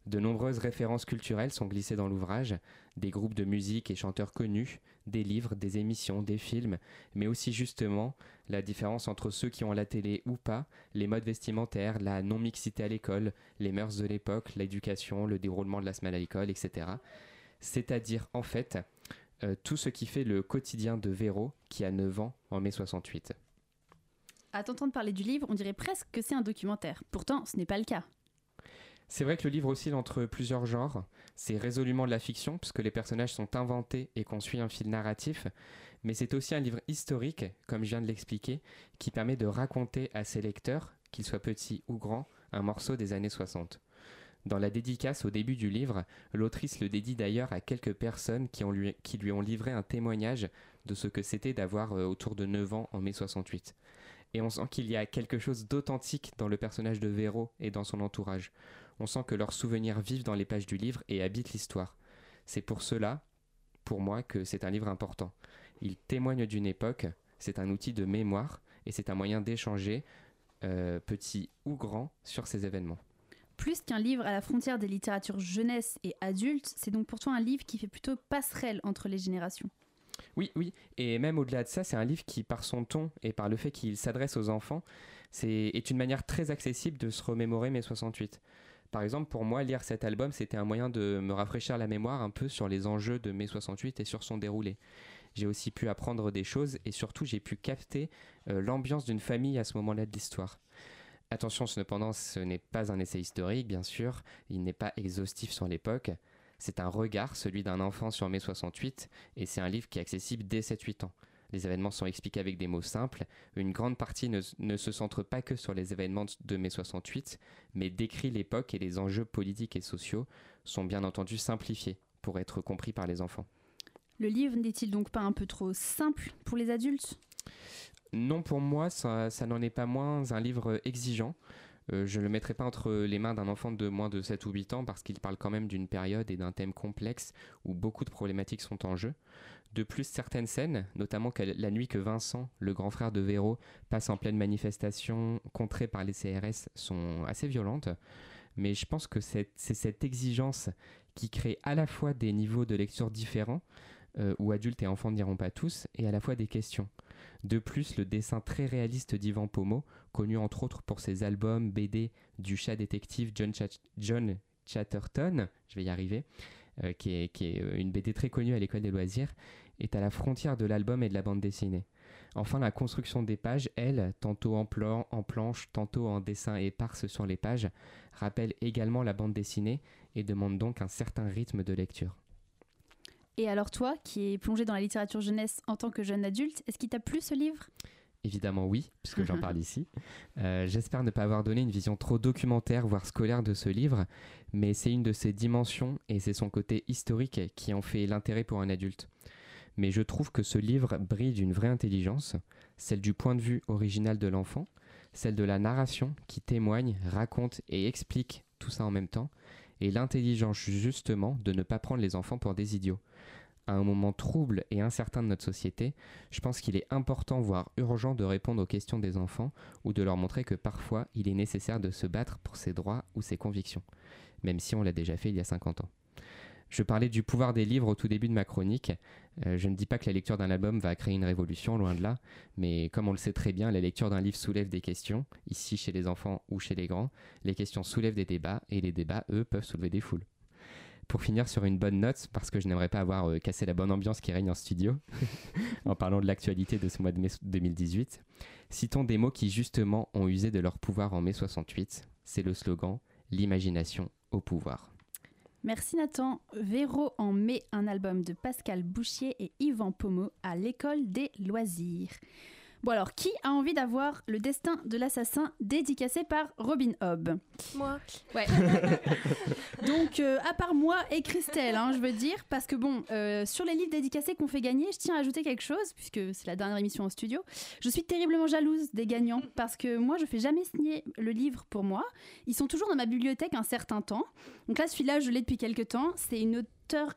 De nombreuses références culturelles sont glissées dans l'ouvrage, des groupes de musique et chanteurs connus, des livres, des émissions, des films, mais aussi justement la différence entre ceux qui ont la télé ou pas, les modes vestimentaires, la non-mixité à l'école, les mœurs de l'époque, l'éducation, le déroulement de la semaine à l'école, etc. C'est-à-dire, en fait, euh, tout ce qui fait le quotidien de Véro, qui a 9 ans en mai 68. À t'entendre parler du livre, on dirait presque que c'est un documentaire. Pourtant, ce n'est pas le cas. C'est vrai que le livre oscille entre plusieurs genres. C'est résolument de la fiction, puisque les personnages sont inventés et qu'on suit un fil narratif. Mais c'est aussi un livre historique, comme je viens de l'expliquer, qui permet de raconter à ses lecteurs, qu'ils soient petits ou grands, un morceau des années 60. Dans la dédicace au début du livre, l'autrice le dédie d'ailleurs à quelques personnes qui, lui, lui, ont livré un témoignage de ce que c'était d'avoir euh, autour de 9 ans en mai 68. Et on sent qu'il y a quelque chose d'authentique dans le personnage de Véro et dans son entourage. On sent que leurs souvenirs vivent dans les pages du livre et habitent l'histoire. C'est pour cela, pour moi, que c'est un livre important. Il témoigne d'une époque, c'est un outil de mémoire et c'est un moyen d'échanger, euh, petit ou grand, sur ces événements. Plus qu'un livre à la frontière des littératures jeunesse et adulte, c'est donc pour toi un livre qui fait plutôt passerelle entre les générations. Oui, oui, et même au-delà de ça, c'est un livre qui, par son ton et par le fait qu'il s'adresse aux enfants, c'est, est une manière très accessible de se remémorer mes 68. Par exemple, pour moi, lire cet album, c'était un moyen de me rafraîchir la mémoire un peu sur les enjeux de mai 68 et sur son déroulé. J'ai aussi pu apprendre des choses et surtout j'ai pu capter euh, l'ambiance d'une famille à ce moment-là de l'histoire. Attention, cependant, ce n'est pas un essai historique, bien sûr, il n'est pas exhaustif sur l'époque. C'est un regard, celui d'un enfant sur mai 68, et c'est un livre qui est accessible dès 7-8 ans. Les événements sont expliqués avec des mots simples. Une grande partie ne, ne, se centre pas que sur les événements de mai 68, mais décrit l'époque et les enjeux politiques et sociaux sont bien entendu simplifiés pour être compris par les enfants. Le livre n'est-il donc pas un peu trop simple pour les adultes? Non, pour moi, ça, n'en est pas moins un livre exigeant. Euh, je ne le mettrai pas entre les mains d'un enfant de moins de 7 ou 8 ans parce qu'il parle quand même d'une période et d'un thème complexe où beaucoup de problématiques sont en jeu. De plus, certaines scènes, notamment la nuit que Vincent, le grand frère de Véro, passe en pleine manifestation contrée par les CRS, sont assez violentes. Mais je pense que c'est cette exigence qui crée à la fois des niveaux de lecture différents, euh, où adultes et enfants n'iront pas tous, et à la fois des questions. De plus, le dessin très réaliste d'Ivan Pomo, connu entre autres pour ses albums BD du chat détective John, Chatterton, je vais y arriver, euh, qui, est, euh, une BD très connue à l'école des loisirs, est à la frontière de l'album et de la bande dessinée. Enfin, la construction des pages, elle, tantôt en, plan, en planche, tantôt en dessin éparse sur les pages, rappelle également la bande dessinée et demande donc un certain rythme de lecture. Et alors toi, qui es plongé dans la littérature jeunesse en tant que jeune adulte, est-ce qu'il t'a plu ce livre? Évidemment oui, puisque j'en parle ici. Euh, j'espère ne pas avoir donné une vision trop documentaire, voire scolaire de ce livre, mais c'est une de ses dimensions et c'est son côté historique qui en fait l'intérêt pour un adulte. Mais je trouve que ce livre brille d'une vraie intelligence, celle du point de vue original de l'enfant, celle de la narration qui témoigne, raconte et explique tout ça en même temps, et l'intelligence justement de ne pas prendre les enfants pour des idiots à un moment trouble et incertain de notre société, je pense qu'il est important, voire urgent, de répondre aux questions des enfants ou de leur montrer que parfois il est nécessaire de se battre pour ses droits ou ses convictions, même si on l'a déjà fait il y a 50 ans. Je parlais du pouvoir des livres au tout début de ma chronique. Euh, je ne dis pas que la lecture d'un album va créer une révolution, loin de là, mais comme on le sait très bien, la lecture d'un livre soulève des questions, ici chez les enfants ou chez les grands. Les questions soulèvent des débats et les débats, eux, peuvent soulever des foules pour finir sur une bonne note, parce que je n'aimerais pas avoir euh, cassé la bonne ambiance qui règne en studio, en parlant de l'actualité de ce mois de mai 2018, citons des mots qui justement ont usé de leur pouvoir en mai 68. C'est le slogan L'imagination au pouvoir. Merci Nathan. Véro en mai, un album de Pascal Bouchier et Yvan Pomo à l'école des loisirs. Bon alors, qui a envie d'avoir le destin de l'assassin dédicacé par Robin Hobb? Moi. Ouais. Donc, euh, à part moi et Christelle, hein, je veux dire, parce que bon, euh, sur les livres dédicacés qu'on fait gagner, je tiens à ajouter quelque chose, puisque c'est la dernière émission en studio. Je suis terriblement jalouse des gagnants, parce que moi, je fais jamais signer le livre pour moi. Ils sont toujours dans ma bibliothèque un certain temps. Donc là, celui-là, je l'ai depuis quelques temps. C'est une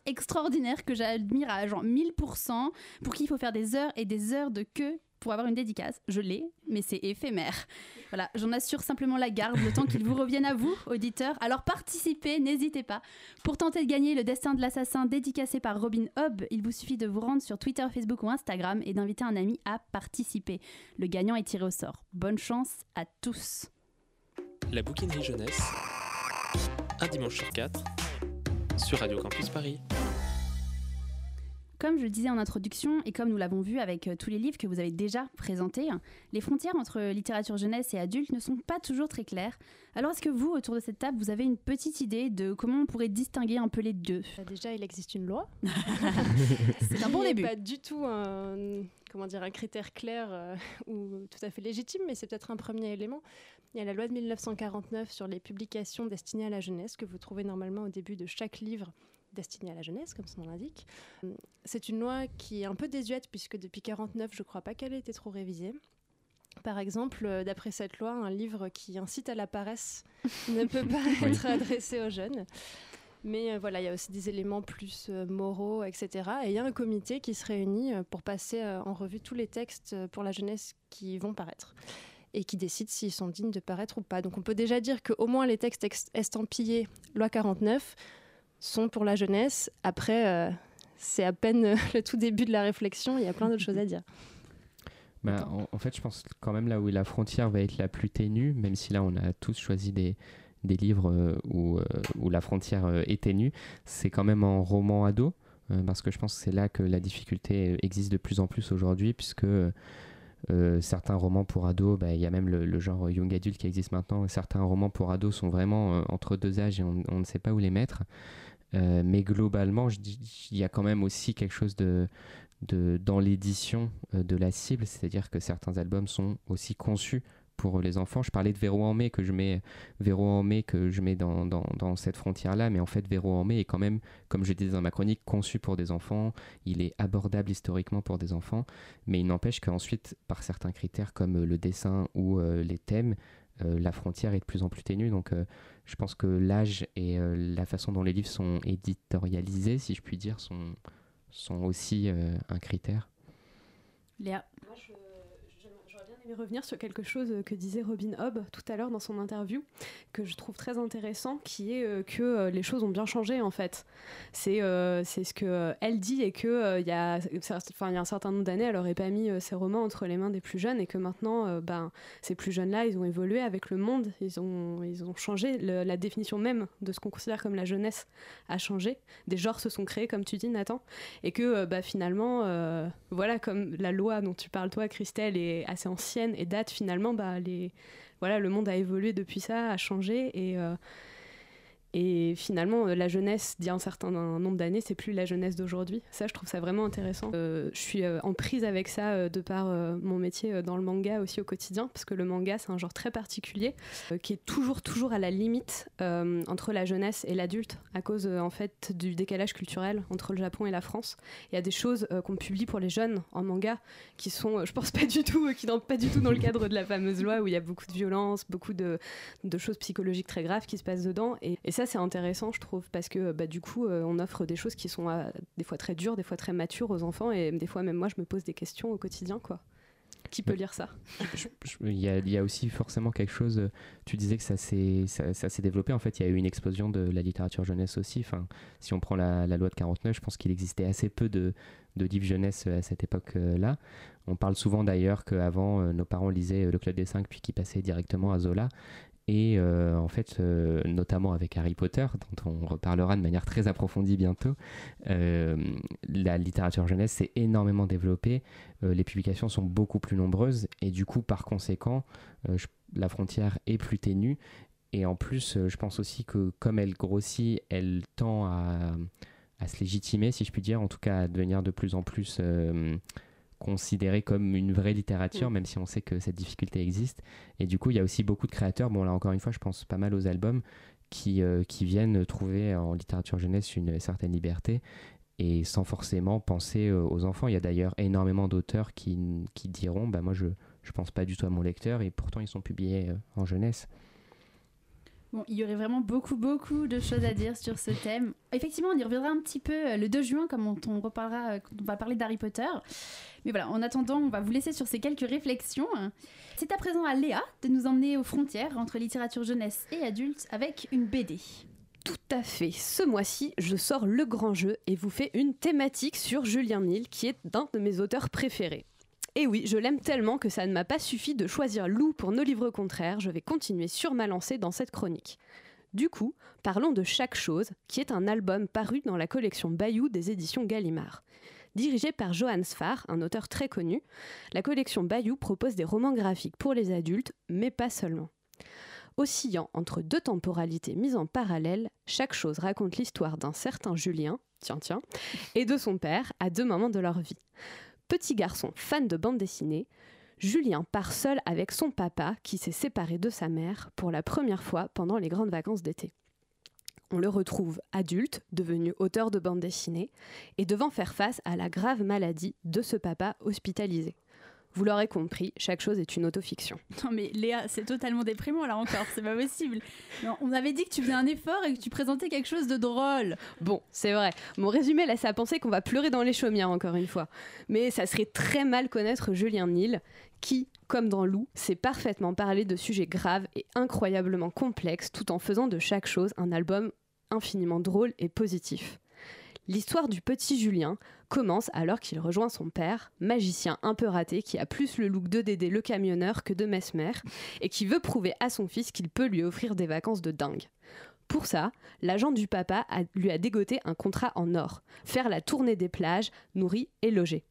extraordinaire que j'admire à genre 1000%, pour qui il faut faire des heures et des heures de queue pour avoir une dédicace. Je l'ai, mais c'est éphémère. Voilà, j'en assure simplement la garde le temps qu'il vous revienne à vous, auditeurs. Alors participez, n'hésitez pas. Pour tenter de gagner le destin de l'assassin dédicacé par Robin Hobb, il vous suffit de vous rendre sur Twitter, Facebook ou Instagram et d'inviter un ami à participer. Le gagnant est tiré au sort. Bonne chance à tous. La bouquinerie jeunesse, un dimanche sur quatre, sur Radio Campus Paris. Comme je le disais en introduction, et comme nous l'avons vu avec euh, tous les livres que vous avez déjà présentés, les frontières entre littérature jeunesse et adulte ne sont pas toujours très claires. Alors est-ce que vous, autour de cette table, vous avez une petite idée de comment on pourrait distinguer un peu les deux? Bah, Déjà, il existe une loi. C'est un bon début. Pas du tout un, comment dire, un critère clair euh, ou tout à fait légitime, mais c'est peut-être un premier élément. Il y a la loi de 1949 sur les publications destinées à la jeunesse que vous trouvez normalement au début de chaque livre destinée à la jeunesse, comme son nom l'indique. C'est une loi qui est un peu désuète, puisque depuis 1949, je ne crois pas qu'elle ait été trop révisée. Par exemple, euh, d'après cette loi, un livre qui incite à la paresse ne peut pas être adressé aux jeunes. Mais euh, voilà, il y a aussi des éléments plus euh, moraux, etc. Et il y a un comité qui se réunit pour passer en revue tous les textes pour la jeunesse qui vont paraître et qui décide s'ils sont dignes de paraître ou pas. Donc on peut déjà dire qu'au moins les textes estampillés loi 49 sont pour la jeunesse. Après, euh, c'est à peine le tout début de la réflexion, il y a plein d'autres choses à dire. Bah, en, fait, je pense quand même là où la frontière va être la plus ténue, même si là on a tous choisi des, des livres euh, où, euh, où, la frontière est ténue, c'est quand même en roman ado, parce que je pense que c'est là que la difficulté existe de plus en plus aujourd'hui, puisque certains romans pour ados, bah, il y a même le, genre young adulte qui existe maintenant, certains romans pour ados sont vraiment entre deux âges et on, ne sait pas où les mettre. Euh, mais globalement, il y a quand même aussi quelque chose de, dans l'édition euh, de la cible, c'est-à-dire que certains albums sont aussi conçus pour les enfants. Je parlais de Véro en mai que je mets, Véro en mai que je mets dans cette frontière-là, mais en fait Véro en mai est quand même, comme je disais dans ma chronique, conçu pour des enfants. Il est abordable historiquement pour des enfants, mais il n'empêche qu'ensuite, par certains critères comme le dessin ou euh, les thèmes, la frontière est de plus en plus ténue. Donc je pense que l'âge et euh, la façon dont les livres sont éditorialisés, si je puis dire, sont, sont aussi euh, un critère. Léa revenir sur quelque chose que disait Robin Hobb tout à l'heure dans son interview, que je trouve très intéressant, qui est euh, que euh, les choses ont bien changé en fait. C'est euh, ce que elle dit et que il y a y a un certain nombre d'années, elle aurait pas mis ses romans entre les mains des plus jeunes et que maintenant, ben ces plus jeunes là, ils ont évolué avec le monde, ils ont ils ont changé la définition même de ce qu'on considère comme la jeunesse a changé. Des genres se sont créés, comme tu dis Nathan, et que bah, finalement, voilà comme la loi dont tu parles toi, Christelle, est assez ancienne et date finalement, bah, les, voilà, le monde a évolué depuis ça, a changé et, euh, et finalement, euh, la jeunesse d'il y a un certain nombre d'années, c'est plus la jeunesse d'aujourd'hui. Ça, je trouve ça vraiment intéressant. Euh, je suis euh, en prise avec ça de par mon métier dans le manga aussi au quotidien, parce que le manga, c'est un genre très particulier qui est toujours, toujours à la limite entre la jeunesse et l'adulte, à cause en fait du décalage culturel entre le Japon et la France. Il y a des choses qu'on publie pour les jeunes en manga qui sont, je pense pas du tout, qui n'entrent pas du tout dans le cadre de la fameuse loi où il y a beaucoup de violence, beaucoup de, choses psychologiques très graves qui se passent dedans. Et, c'est intéressant, je trouve, parce que bah, du coup, euh, on offre des choses qui sont euh, des fois très dures, des fois très matures aux enfants, et des fois, même moi, je me pose des questions au quotidien, quoi. Qui peut lire ça? Il y, y, a aussi forcément quelque chose. Euh, tu disais que ça s'est ça, ça développé. En fait, il y a eu une explosion de la littérature jeunesse aussi. Enfin, si on prend la, la loi de 49, je pense qu'il existait assez peu de, de livres jeunesse à cette époque-là. On parle souvent d'ailleurs qu'avant, nos parents lisaient Le Club des Cinq, puis qu'ils passaient directement à Zola. Et euh, en fait, euh, notamment avec Harry Potter, dont on reparlera de manière très approfondie bientôt, euh, la littérature jeunesse s'est énormément développée, les publications sont beaucoup plus nombreuses, et du coup, par conséquent, la frontière est plus ténue. Et en plus, je pense aussi que comme elle grossit, elle tend à, à, se légitimer, si je puis dire, en tout cas à devenir de plus en plus considéré comme une vraie littérature, mm. même si on sait que cette difficulté existe. Et du coup, il y a aussi beaucoup de créateurs, bon là encore une fois, je pense pas mal aux albums, qui, euh, qui viennent trouver en littérature jeunesse une certaine liberté et sans forcément penser euh, aux enfants. Il y a d'ailleurs énormément d'auteurs qui, qui, diront, bah moi je ne pense pas du tout à mon lecteur et pourtant ils sont publiés euh, en jeunesse. Il y aurait vraiment beaucoup, beaucoup de choses à dire sur ce thème. Effectivement, on y reviendra un petit peu euh, le 2 juin, comme on, reparlera, euh, on va parler d'Harry Potter. Mais voilà, en attendant, on va vous laisser sur ces quelques réflexions. C'est à présent à Léa de nous emmener aux frontières entre littérature jeunesse et adulte avec une BD. Tout à fait. Ce mois-ci, je sors le grand jeu et vous fais une thématique sur Julien Nil, qui est un de mes auteurs préférés. Et oui, je l'aime tellement que ça ne m'a pas suffi de choisir Lou pour nos livres contraires, je vais continuer sur ma lancée dans cette chronique. Du coup, parlons de Chaque chose, qui est un album paru dans la collection Bayou des éditions Gallimard. Dirigé par Johann Sfar, un auteur très connu, la collection Bayou propose des romans graphiques pour les adultes, mais pas seulement. Oscillant entre deux temporalités mises en parallèle, chaque chose raconte l'histoire d'un certain Julien, tiens tiens, et de son père à deux moments de leur vie. Petit garçon fan de bande dessinée, Julien part seul avec son papa qui s'est séparé de sa mère pour la première fois pendant les grandes vacances d'été. On le retrouve adulte, devenu auteur de bande dessinée, et devant faire face à la grave maladie de ce papa hospitalisé. Vous l'aurez compris, chaque chose est une autofiction. Non mais Léa, c'est totalement déprimant là encore, c'est pas possible. on avait dit que tu faisais un effort et que tu présentais quelque chose de drôle. Bon, c'est vrai. Mon résumé laisse à penser qu'on va pleurer dans les chaumières encore une fois. Mais ça serait très mal connaître Julien Nil, qui, comme dans Loup, sait parfaitement parler de sujets graves et incroyablement complexes tout en faisant de chaque chose un album infiniment drôle et positif. L'histoire du petit Julien commence alors qu'il rejoint son père, magicien un peu raté qui a plus le look de Dédé le camionneur que de Mesmer et qui veut prouver à son fils qu'il peut lui offrir des vacances de dingue. Pour ça, l'agent du papa lui a dégoté un contrat en or, faire la tournée des plages, nourrir et loger.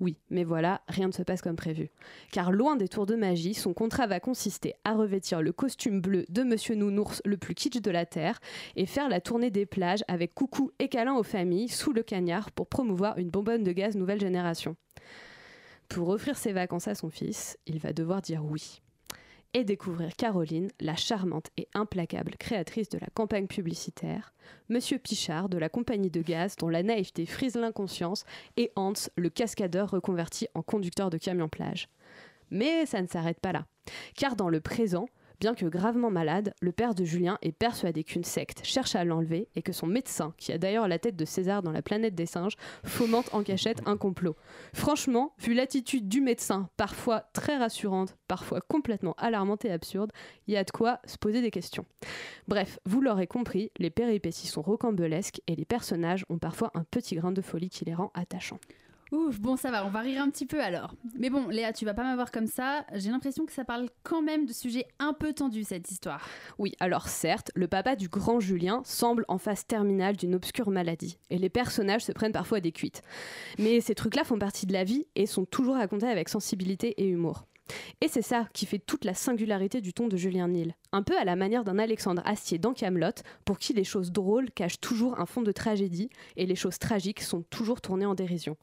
Oui, mais voilà, rien ne se passe comme prévu. Car loin des tours de magie, son contrat va consister à revêtir le costume bleu de Monsieur Nounours le plus kitsch de la Terre et faire la tournée des plages avec coucou et câlin aux familles sous le cagnard pour promouvoir une bonbonne de gaz nouvelle génération. Pour offrir ses vacances à son fils, il va devoir dire oui et découvrir Caroline, la charmante et implacable créatrice de la campagne publicitaire, Monsieur Pichard de la compagnie de gaz dont la naïveté frise l'inconscience et Hans, le cascadeur reconverti en conducteur de camion plage. Mais ça ne s'arrête pas là, car dans le présent, Bien que gravement malade, le père de Julien est persuadé qu'une secte cherche à l'enlever et que son médecin, qui a d'ailleurs la tête de César dans la planète des singes, fomente en cachette un complot. Franchement, vu l'attitude du médecin, parfois très rassurante, parfois complètement alarmante et absurde, il y a de quoi se poser des questions. Bref, vous l'aurez compris, les péripéties sont rocambolesques et les personnages ont parfois un petit grain de folie qui les rend attachants. Ouf, bon ça va, on va rire un petit peu alors. Mais bon, Léa, tu vas pas m'avoir comme ça. J'ai l'impression que ça parle quand même de sujets un peu tendus cette histoire. Oui, alors certes, le papa du grand Julien semble en phase terminale d'une obscure maladie, et les personnages se prennent parfois des cuites. Mais ces trucs-là font partie de la vie et sont toujours racontés avec sensibilité et humour. Et c'est ça qui fait toute la singularité du ton de Julien Nil. Un peu à la manière d'un Alexandre Astier dans Camelot, pour qui les choses drôles cachent toujours un fond de tragédie et les choses tragiques sont toujours tournées en dérision.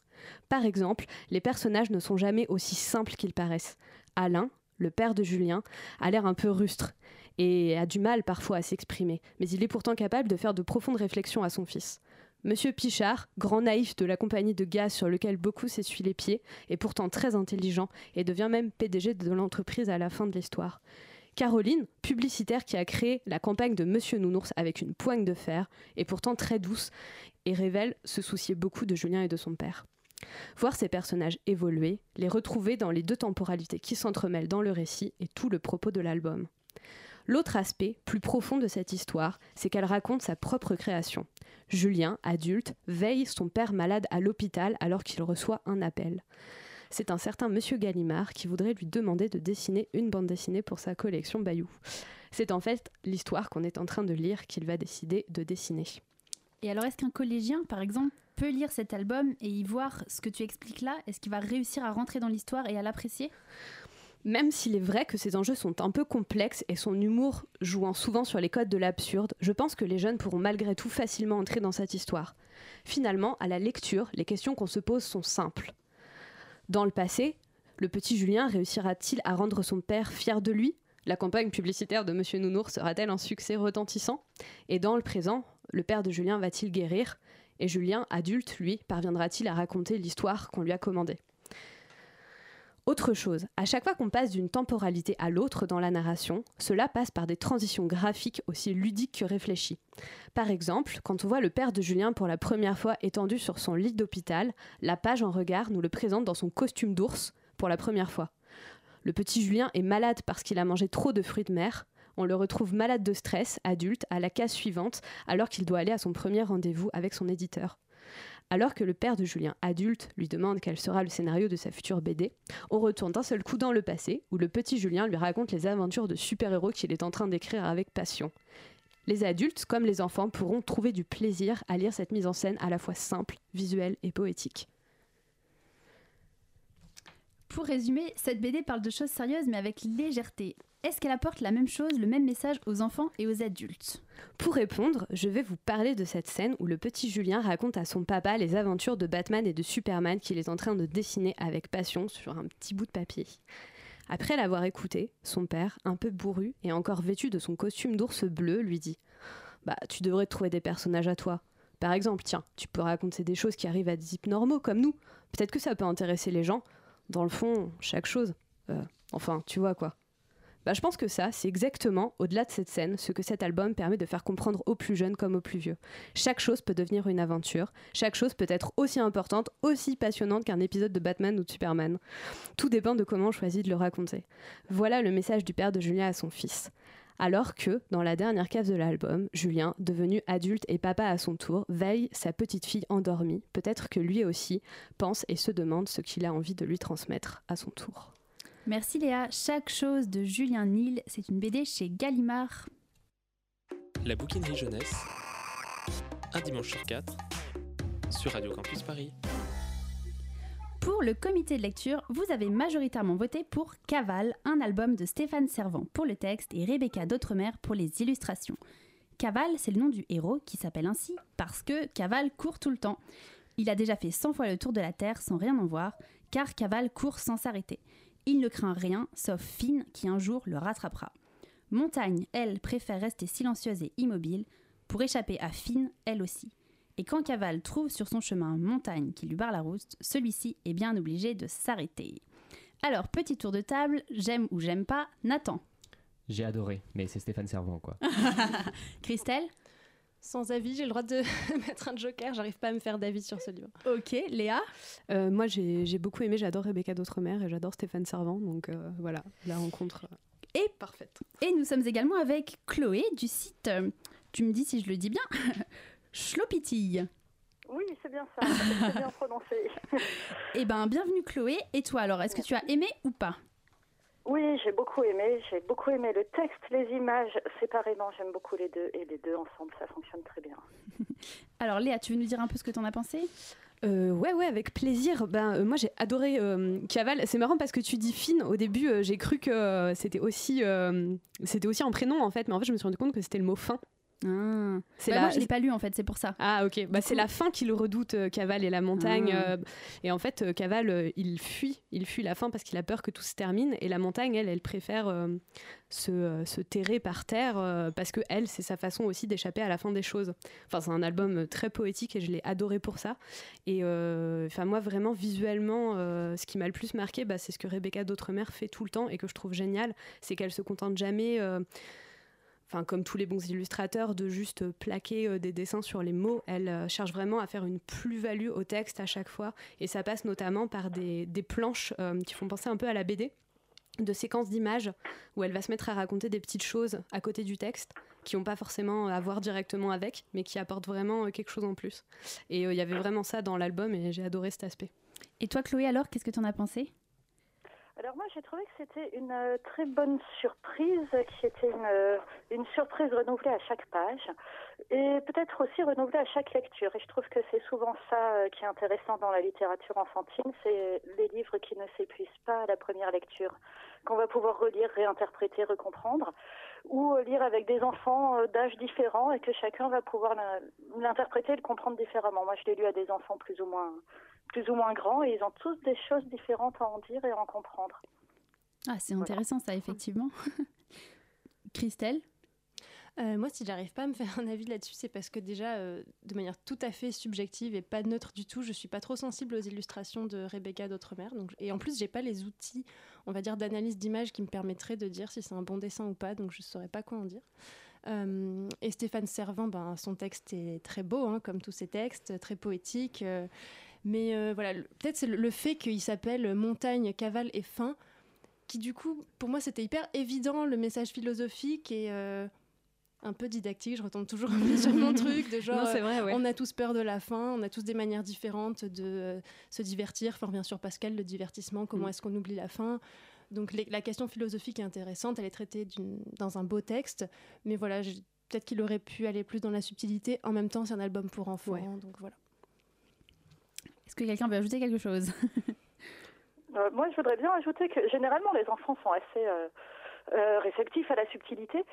Par exemple, les personnages ne sont jamais aussi simples qu'ils paraissent. Alain, le père de Julien, a l'air un peu rustre et a du mal parfois à s'exprimer, mais il est pourtant capable de faire de profondes réflexions à son fils. Monsieur Pichard, grand naïf de la compagnie de gaz sur lequel beaucoup s'essuient les pieds, est pourtant très intelligent et devient même PDG de l'entreprise à la fin de l'histoire. Caroline, publicitaire qui a créé la campagne de Monsieur Nounours avec une poigne de fer, est pourtant très douce et révèle se soucier beaucoup de Julien et de son père. Voir ces personnages évoluer, les retrouver dans les deux temporalités qui s'entremêlent dans le récit est tout le propos de l'album. L'autre aspect, plus profond de cette histoire, c'est qu'elle raconte sa propre création. Julien, adulte, veille son père malade à l'hôpital alors qu'il reçoit un appel. C'est un certain monsieur Gallimard qui voudrait lui demander de dessiner une bande dessinée pour sa collection Bayou. C'est en fait l'histoire qu'on est en train de lire qu'il va décider de dessiner. Et alors, est-ce qu'un collégien, par exemple, peut lire cet album et y voir ce que tu expliques là? Est-ce qu'il va réussir à rentrer dans l'histoire et à l'apprécier? Même s'il est vrai que ces enjeux sont un peu complexes et son humour jouant souvent sur les codes de l'absurde, je pense que les jeunes pourront malgré tout facilement entrer dans cette histoire. Finalement, à la lecture, les questions qu'on se pose sont simples. Dans le passé, le petit Julien réussira-t-il à rendre son père fier de lui? La campagne publicitaire de Monsieur Nounours sera-t-elle un succès retentissant? Et dans le présent, le père de Julien va-t-il guérir? Et Julien, adulte, lui, parviendra-t-il à raconter l'histoire qu'on lui a commandée? Autre chose, à chaque fois qu'on passe d'une temporalité à l'autre dans la narration, cela passe par des transitions graphiques aussi ludiques que réfléchies. Par exemple, quand on voit le père de Julien pour la première fois étendu sur son lit d'hôpital, la page en regard nous le présente dans son costume d'ours pour la première fois. Le petit Julien est malade parce qu'il a mangé trop de fruits de mer. On le retrouve malade de stress, adulte, à la case suivante, alors qu'il doit aller à son premier rendez-vous avec son éditeur. Alors que le père de Julien, adulte, lui demande quel sera le scénario de sa future BD, on retourne d'un seul coup dans le passé, où le petit Julien lui raconte les aventures de super-héros qu'il est en train d'écrire avec passion. Les adultes, comme les enfants, pourront trouver du plaisir à lire cette mise en scène à la fois simple, visuelle et poétique. Pour résumer, cette BD parle de choses sérieuses mais avec légèreté. Est-ce qu'elle apporte la même chose, le même message aux enfants et aux adultes? Pour répondre, je vais vous parler de cette scène où le petit Julien raconte à son papa les aventures de Batman et de Superman qu'il est en train de dessiner avec passion sur un petit bout de papier. Après l'avoir écouté, son père, un peu bourru et encore vêtu de son costume d'ours bleu, lui dit Bah, tu devrais trouver des personnages à toi. Par exemple, tiens, tu peux raconter des choses qui arrivent à des types normaux comme nous. Peut-être que ça peut intéresser les gens. Dans le fond, chaque chose. Euh, enfin, tu vois quoi. Bah, je pense que ça, c'est exactement, au-delà de cette scène, ce que cet album permet de faire comprendre aux plus jeunes comme aux plus vieux. Chaque chose peut devenir une aventure, chaque chose peut être aussi importante, aussi passionnante qu'un épisode de Batman ou de Superman. Tout dépend de comment on choisit de le raconter. Voilà le message du père de Julien à son fils. Alors que, dans la dernière case de l'album, Julien, devenu adulte et papa à son tour, veille sa petite fille endormie. Peut-être que lui aussi pense et se demande ce qu'il a envie de lui transmettre à son tour. Merci Léa. Chaque chose de Julien Nil, c'est une BD chez Gallimard. La bouquinerie jeunesse, un dimanche sur quatre, sur Radio Campus Paris. Pour le comité de lecture, vous avez majoritairement voté pour Caval, un album de Stéphane Servant pour le texte et Rebecca d'Outremer pour les illustrations. Caval, c'est le nom du héros qui s'appelle ainsi parce que Caval court tout le temps. Il a déjà fait 100 fois le tour de la Terre sans rien en voir, car Caval court sans s'arrêter. Il ne craint rien, sauf Finn qui un jour le rattrapera. Montagne, elle, préfère rester silencieuse et immobile. Pour échapper à Finn, elle aussi. Et quand Caval trouve sur son chemin Montagne qui lui barre la route, celui-ci est bien obligé de s'arrêter. Alors, petit tour de table, j'aime ou j'aime pas, Nathan. J'ai adoré, mais c'est Stéphane Servant, quoi. Christelle sans avis, j'ai le droit de mettre un joker, j'arrive pas à me faire d'avis sur ce livre. Ok, Léa euh, Moi j'ai beaucoup aimé, j'adore Rebecca d'Outremer et j'adore Stéphane Servant, donc euh, voilà, la rencontre est euh, parfaite. Et nous sommes également avec Chloé du site, tu me dis si je le dis bien, Schlopitille. Oui, c'est bien ça, c'est bien prononcé. eh ben, bienvenue Chloé. Et toi alors, est-ce que tu as aimé ou pas? Oui, j'ai beaucoup aimé. J'ai beaucoup aimé le texte, les images séparément. J'aime beaucoup les deux et les deux ensemble, ça fonctionne très bien. Alors Léa, tu veux nous dire un peu ce que tu en as pensé? Euh, ouais, ouais, avec plaisir. Ben, euh, moi, j'ai adoré euh, Caval. C'est marrant parce que tu dis fine. Au début, j'ai cru que c'était aussi, c'était aussi un prénom en fait, mais en fait, je me suis rendu compte que c'était le mot fin. Ah. C'est bah, Moi, je l'ai pas lu en fait, c'est pour ça. Ah ok. Bah, c'est la fin qui le redoute, euh, Caval et la montagne. Ah. Euh, et en fait, euh, Caval, il fuit, il fuit la fin parce qu'il a peur que tout se termine. Et la montagne, elle, elle préfère se, se, terrer par terre parce que elle, c'est sa façon aussi d'échapper à la fin des choses. Enfin, c'est un album très poétique et je l'ai adoré pour ça. Et enfin, moi, vraiment visuellement, ce qui m'a le plus marqué, bah, c'est ce que Rebecca d'Outremer fait tout le temps et que je trouve génial, c'est qu'elle se contente jamais enfin comme tous les bons illustrateurs, de juste plaquer euh, des dessins sur les mots. Elle euh, cherche vraiment à faire une plus-value au texte à chaque fois. Et ça passe notamment par des, planches euh, qui font penser un peu à la BD, de séquences d'images où elle va se mettre à raconter des petites choses à côté du texte qui n'ont pas forcément à voir directement avec, mais qui apportent vraiment quelque chose en plus. Et il y avait vraiment ça dans l'album et j'ai adoré cet aspect. Et toi Chloé alors, qu'est-ce que tu en as pensé? Alors moi j'ai trouvé que c'était une euh, très bonne surprise, qui était une, euh, une surprise renouvelée à chaque page et peut-être aussi renouvelée à chaque lecture. Et je trouve que c'est souvent ça euh, qui est intéressant dans la littérature enfantine, c'est les livres qui ne s'épuisent pas à la première lecture, qu'on va pouvoir relire, réinterpréter, recomprendre, ou lire avec des enfants d'âges différents et que chacun va pouvoir l'interpréter et le comprendre différemment. Moi je l'ai lu à des enfants plus ou moins plus ou moins grands et ils ont tous des choses différentes à en dire et à en comprendre. Ah, c'est intéressant ça, effectivement. Christelle euh, moi, si j'arrive pas à me faire un avis là-dessus, c'est parce que déjà, euh, de manière tout à fait subjective et pas neutre du tout, je suis pas trop sensible aux illustrations de Rebecca d'Outremer. Donc, et en plus, j'ai pas les outils, on va dire, d'analyse d'image qui me permettraient de dire si c'est un bon dessin ou pas. Donc, je saurais pas quoi en dire. Euh, et Stéphane Servant, ben, son texte est très beau, hein, comme tous ses textes, très poétique. Mais voilà, peut-être c'est le, fait qu'il s'appelle Montagne, cavale et fin, qui du coup, pour moi, c'était hyper évident le message philosophique et un peu didactique. Je retombe toujours sur mon truc de genre, vrai, on a tous peur de la fin, on a tous des manières différentes de euh, se divertir. Enfin, bien sûr, Pascal, le divertissement, comment mm. est-ce qu'on oublie la fin? Donc, la question philosophique est intéressante, elle est traitée dans un beau texte, mais voilà, peut-être qu'il aurait pu aller plus dans la subtilité. En même temps, c'est un album pour enfants, donc voilà. Est-ce que quelqu'un veut ajouter quelque chose? Euh, Moi, je voudrais bien ajouter que généralement, les enfants sont assez euh, euh, réceptif à la subtilité.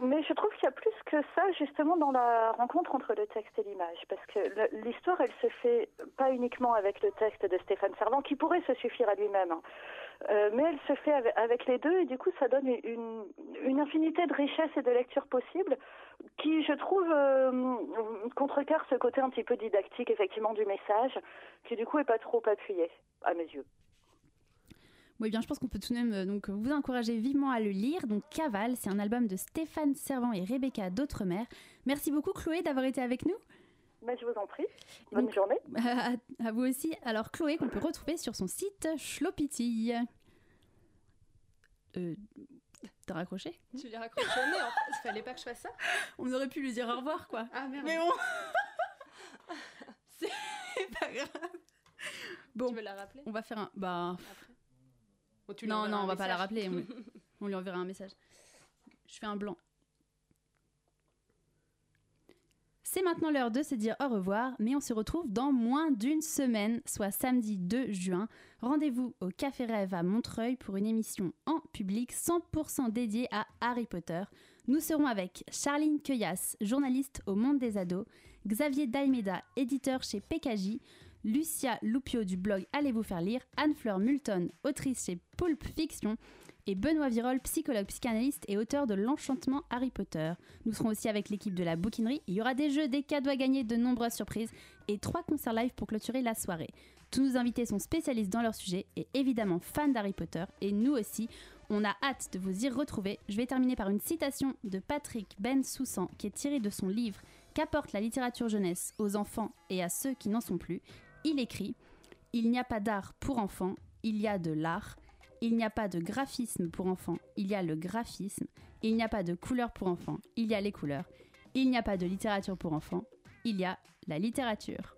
Mais je trouve qu'il y a plus que ça justement dans la rencontre entre le texte et l'image, parce que l'histoire, elle se fait pas uniquement avec le texte de Stéphane Servant, qui pourrait se suffire à lui-même, hein. Euh, mais elle se fait avec, les deux, et du coup, ça donne une, infinité de richesses et de lectures possibles, qui, je trouve, contrecarre ce côté un petit peu didactique, effectivement, du message, qui du coup est pas trop appuyé, à mes yeux. Oui, bien, je pense qu'on peut tout de même euh, donc, vous encourager vivement à le lire. Donc, Cavale, c'est un album de Stéphane Servant et Rebecca d'Outremer. Merci beaucoup, Chloé, d'avoir été avec nous. Ben, je vous en prie. Bonne journée. À, vous aussi. Alors, Chloé, qu'on peut retrouver sur son site Schlopiti. Euh, T'as raccroché? Tu l'as raccroché mais en fait. Il fallait pas que je fasse ça On aurait pu lui dire au revoir, quoi. Ah merde. Mais bon. C'est pas grave. Bon. Tu veux la rappeler? On va faire un. Bah. Après non, non, on va pas la rappeler. On, lui enverra un message. Je fais un blanc. C'est maintenant l'heure de se dire au revoir, mais on se retrouve dans moins d'une semaine, soit samedi 2 juin. Rendez-vous au Café Rêve à Montreuil pour une émission en public 100% dédiée à Harry Potter. Nous serons avec Charline Cueillas, journaliste au Monde des Ados, Xavier Dalmeda, éditeur chez PKJ, Lucia Loupio du blog Allez vous faire lire, Anne-Fleur Multon, autrice chez Pulp Fiction, et Benoît Virol, psychologue, psychanalyste et auteur de L'Enchantement Harry Potter. Nous serons aussi avec l'équipe de la bouquinerie. Il y aura des jeux, des cadeaux à gagner, de nombreuses surprises et trois concerts live pour clôturer la soirée. Tous nos invités sont spécialistes dans leur sujet et évidemment fans d'Harry Potter. Et nous aussi, on a hâte de vous y retrouver. Je vais terminer par une citation de Patrick Ben Soussan qui est tirée de son livre Qu'apporte la littérature jeunesse aux enfants et à ceux qui n'en sont plus? Il écrit Il n'y a pas d'art pour enfants, il y a de l'art. Il n'y a pas de graphisme pour enfants, il y a le graphisme. Il n'y a pas de couleurs pour enfants, il y a les couleurs. Il n'y a pas de littérature pour enfants, il y a la littérature.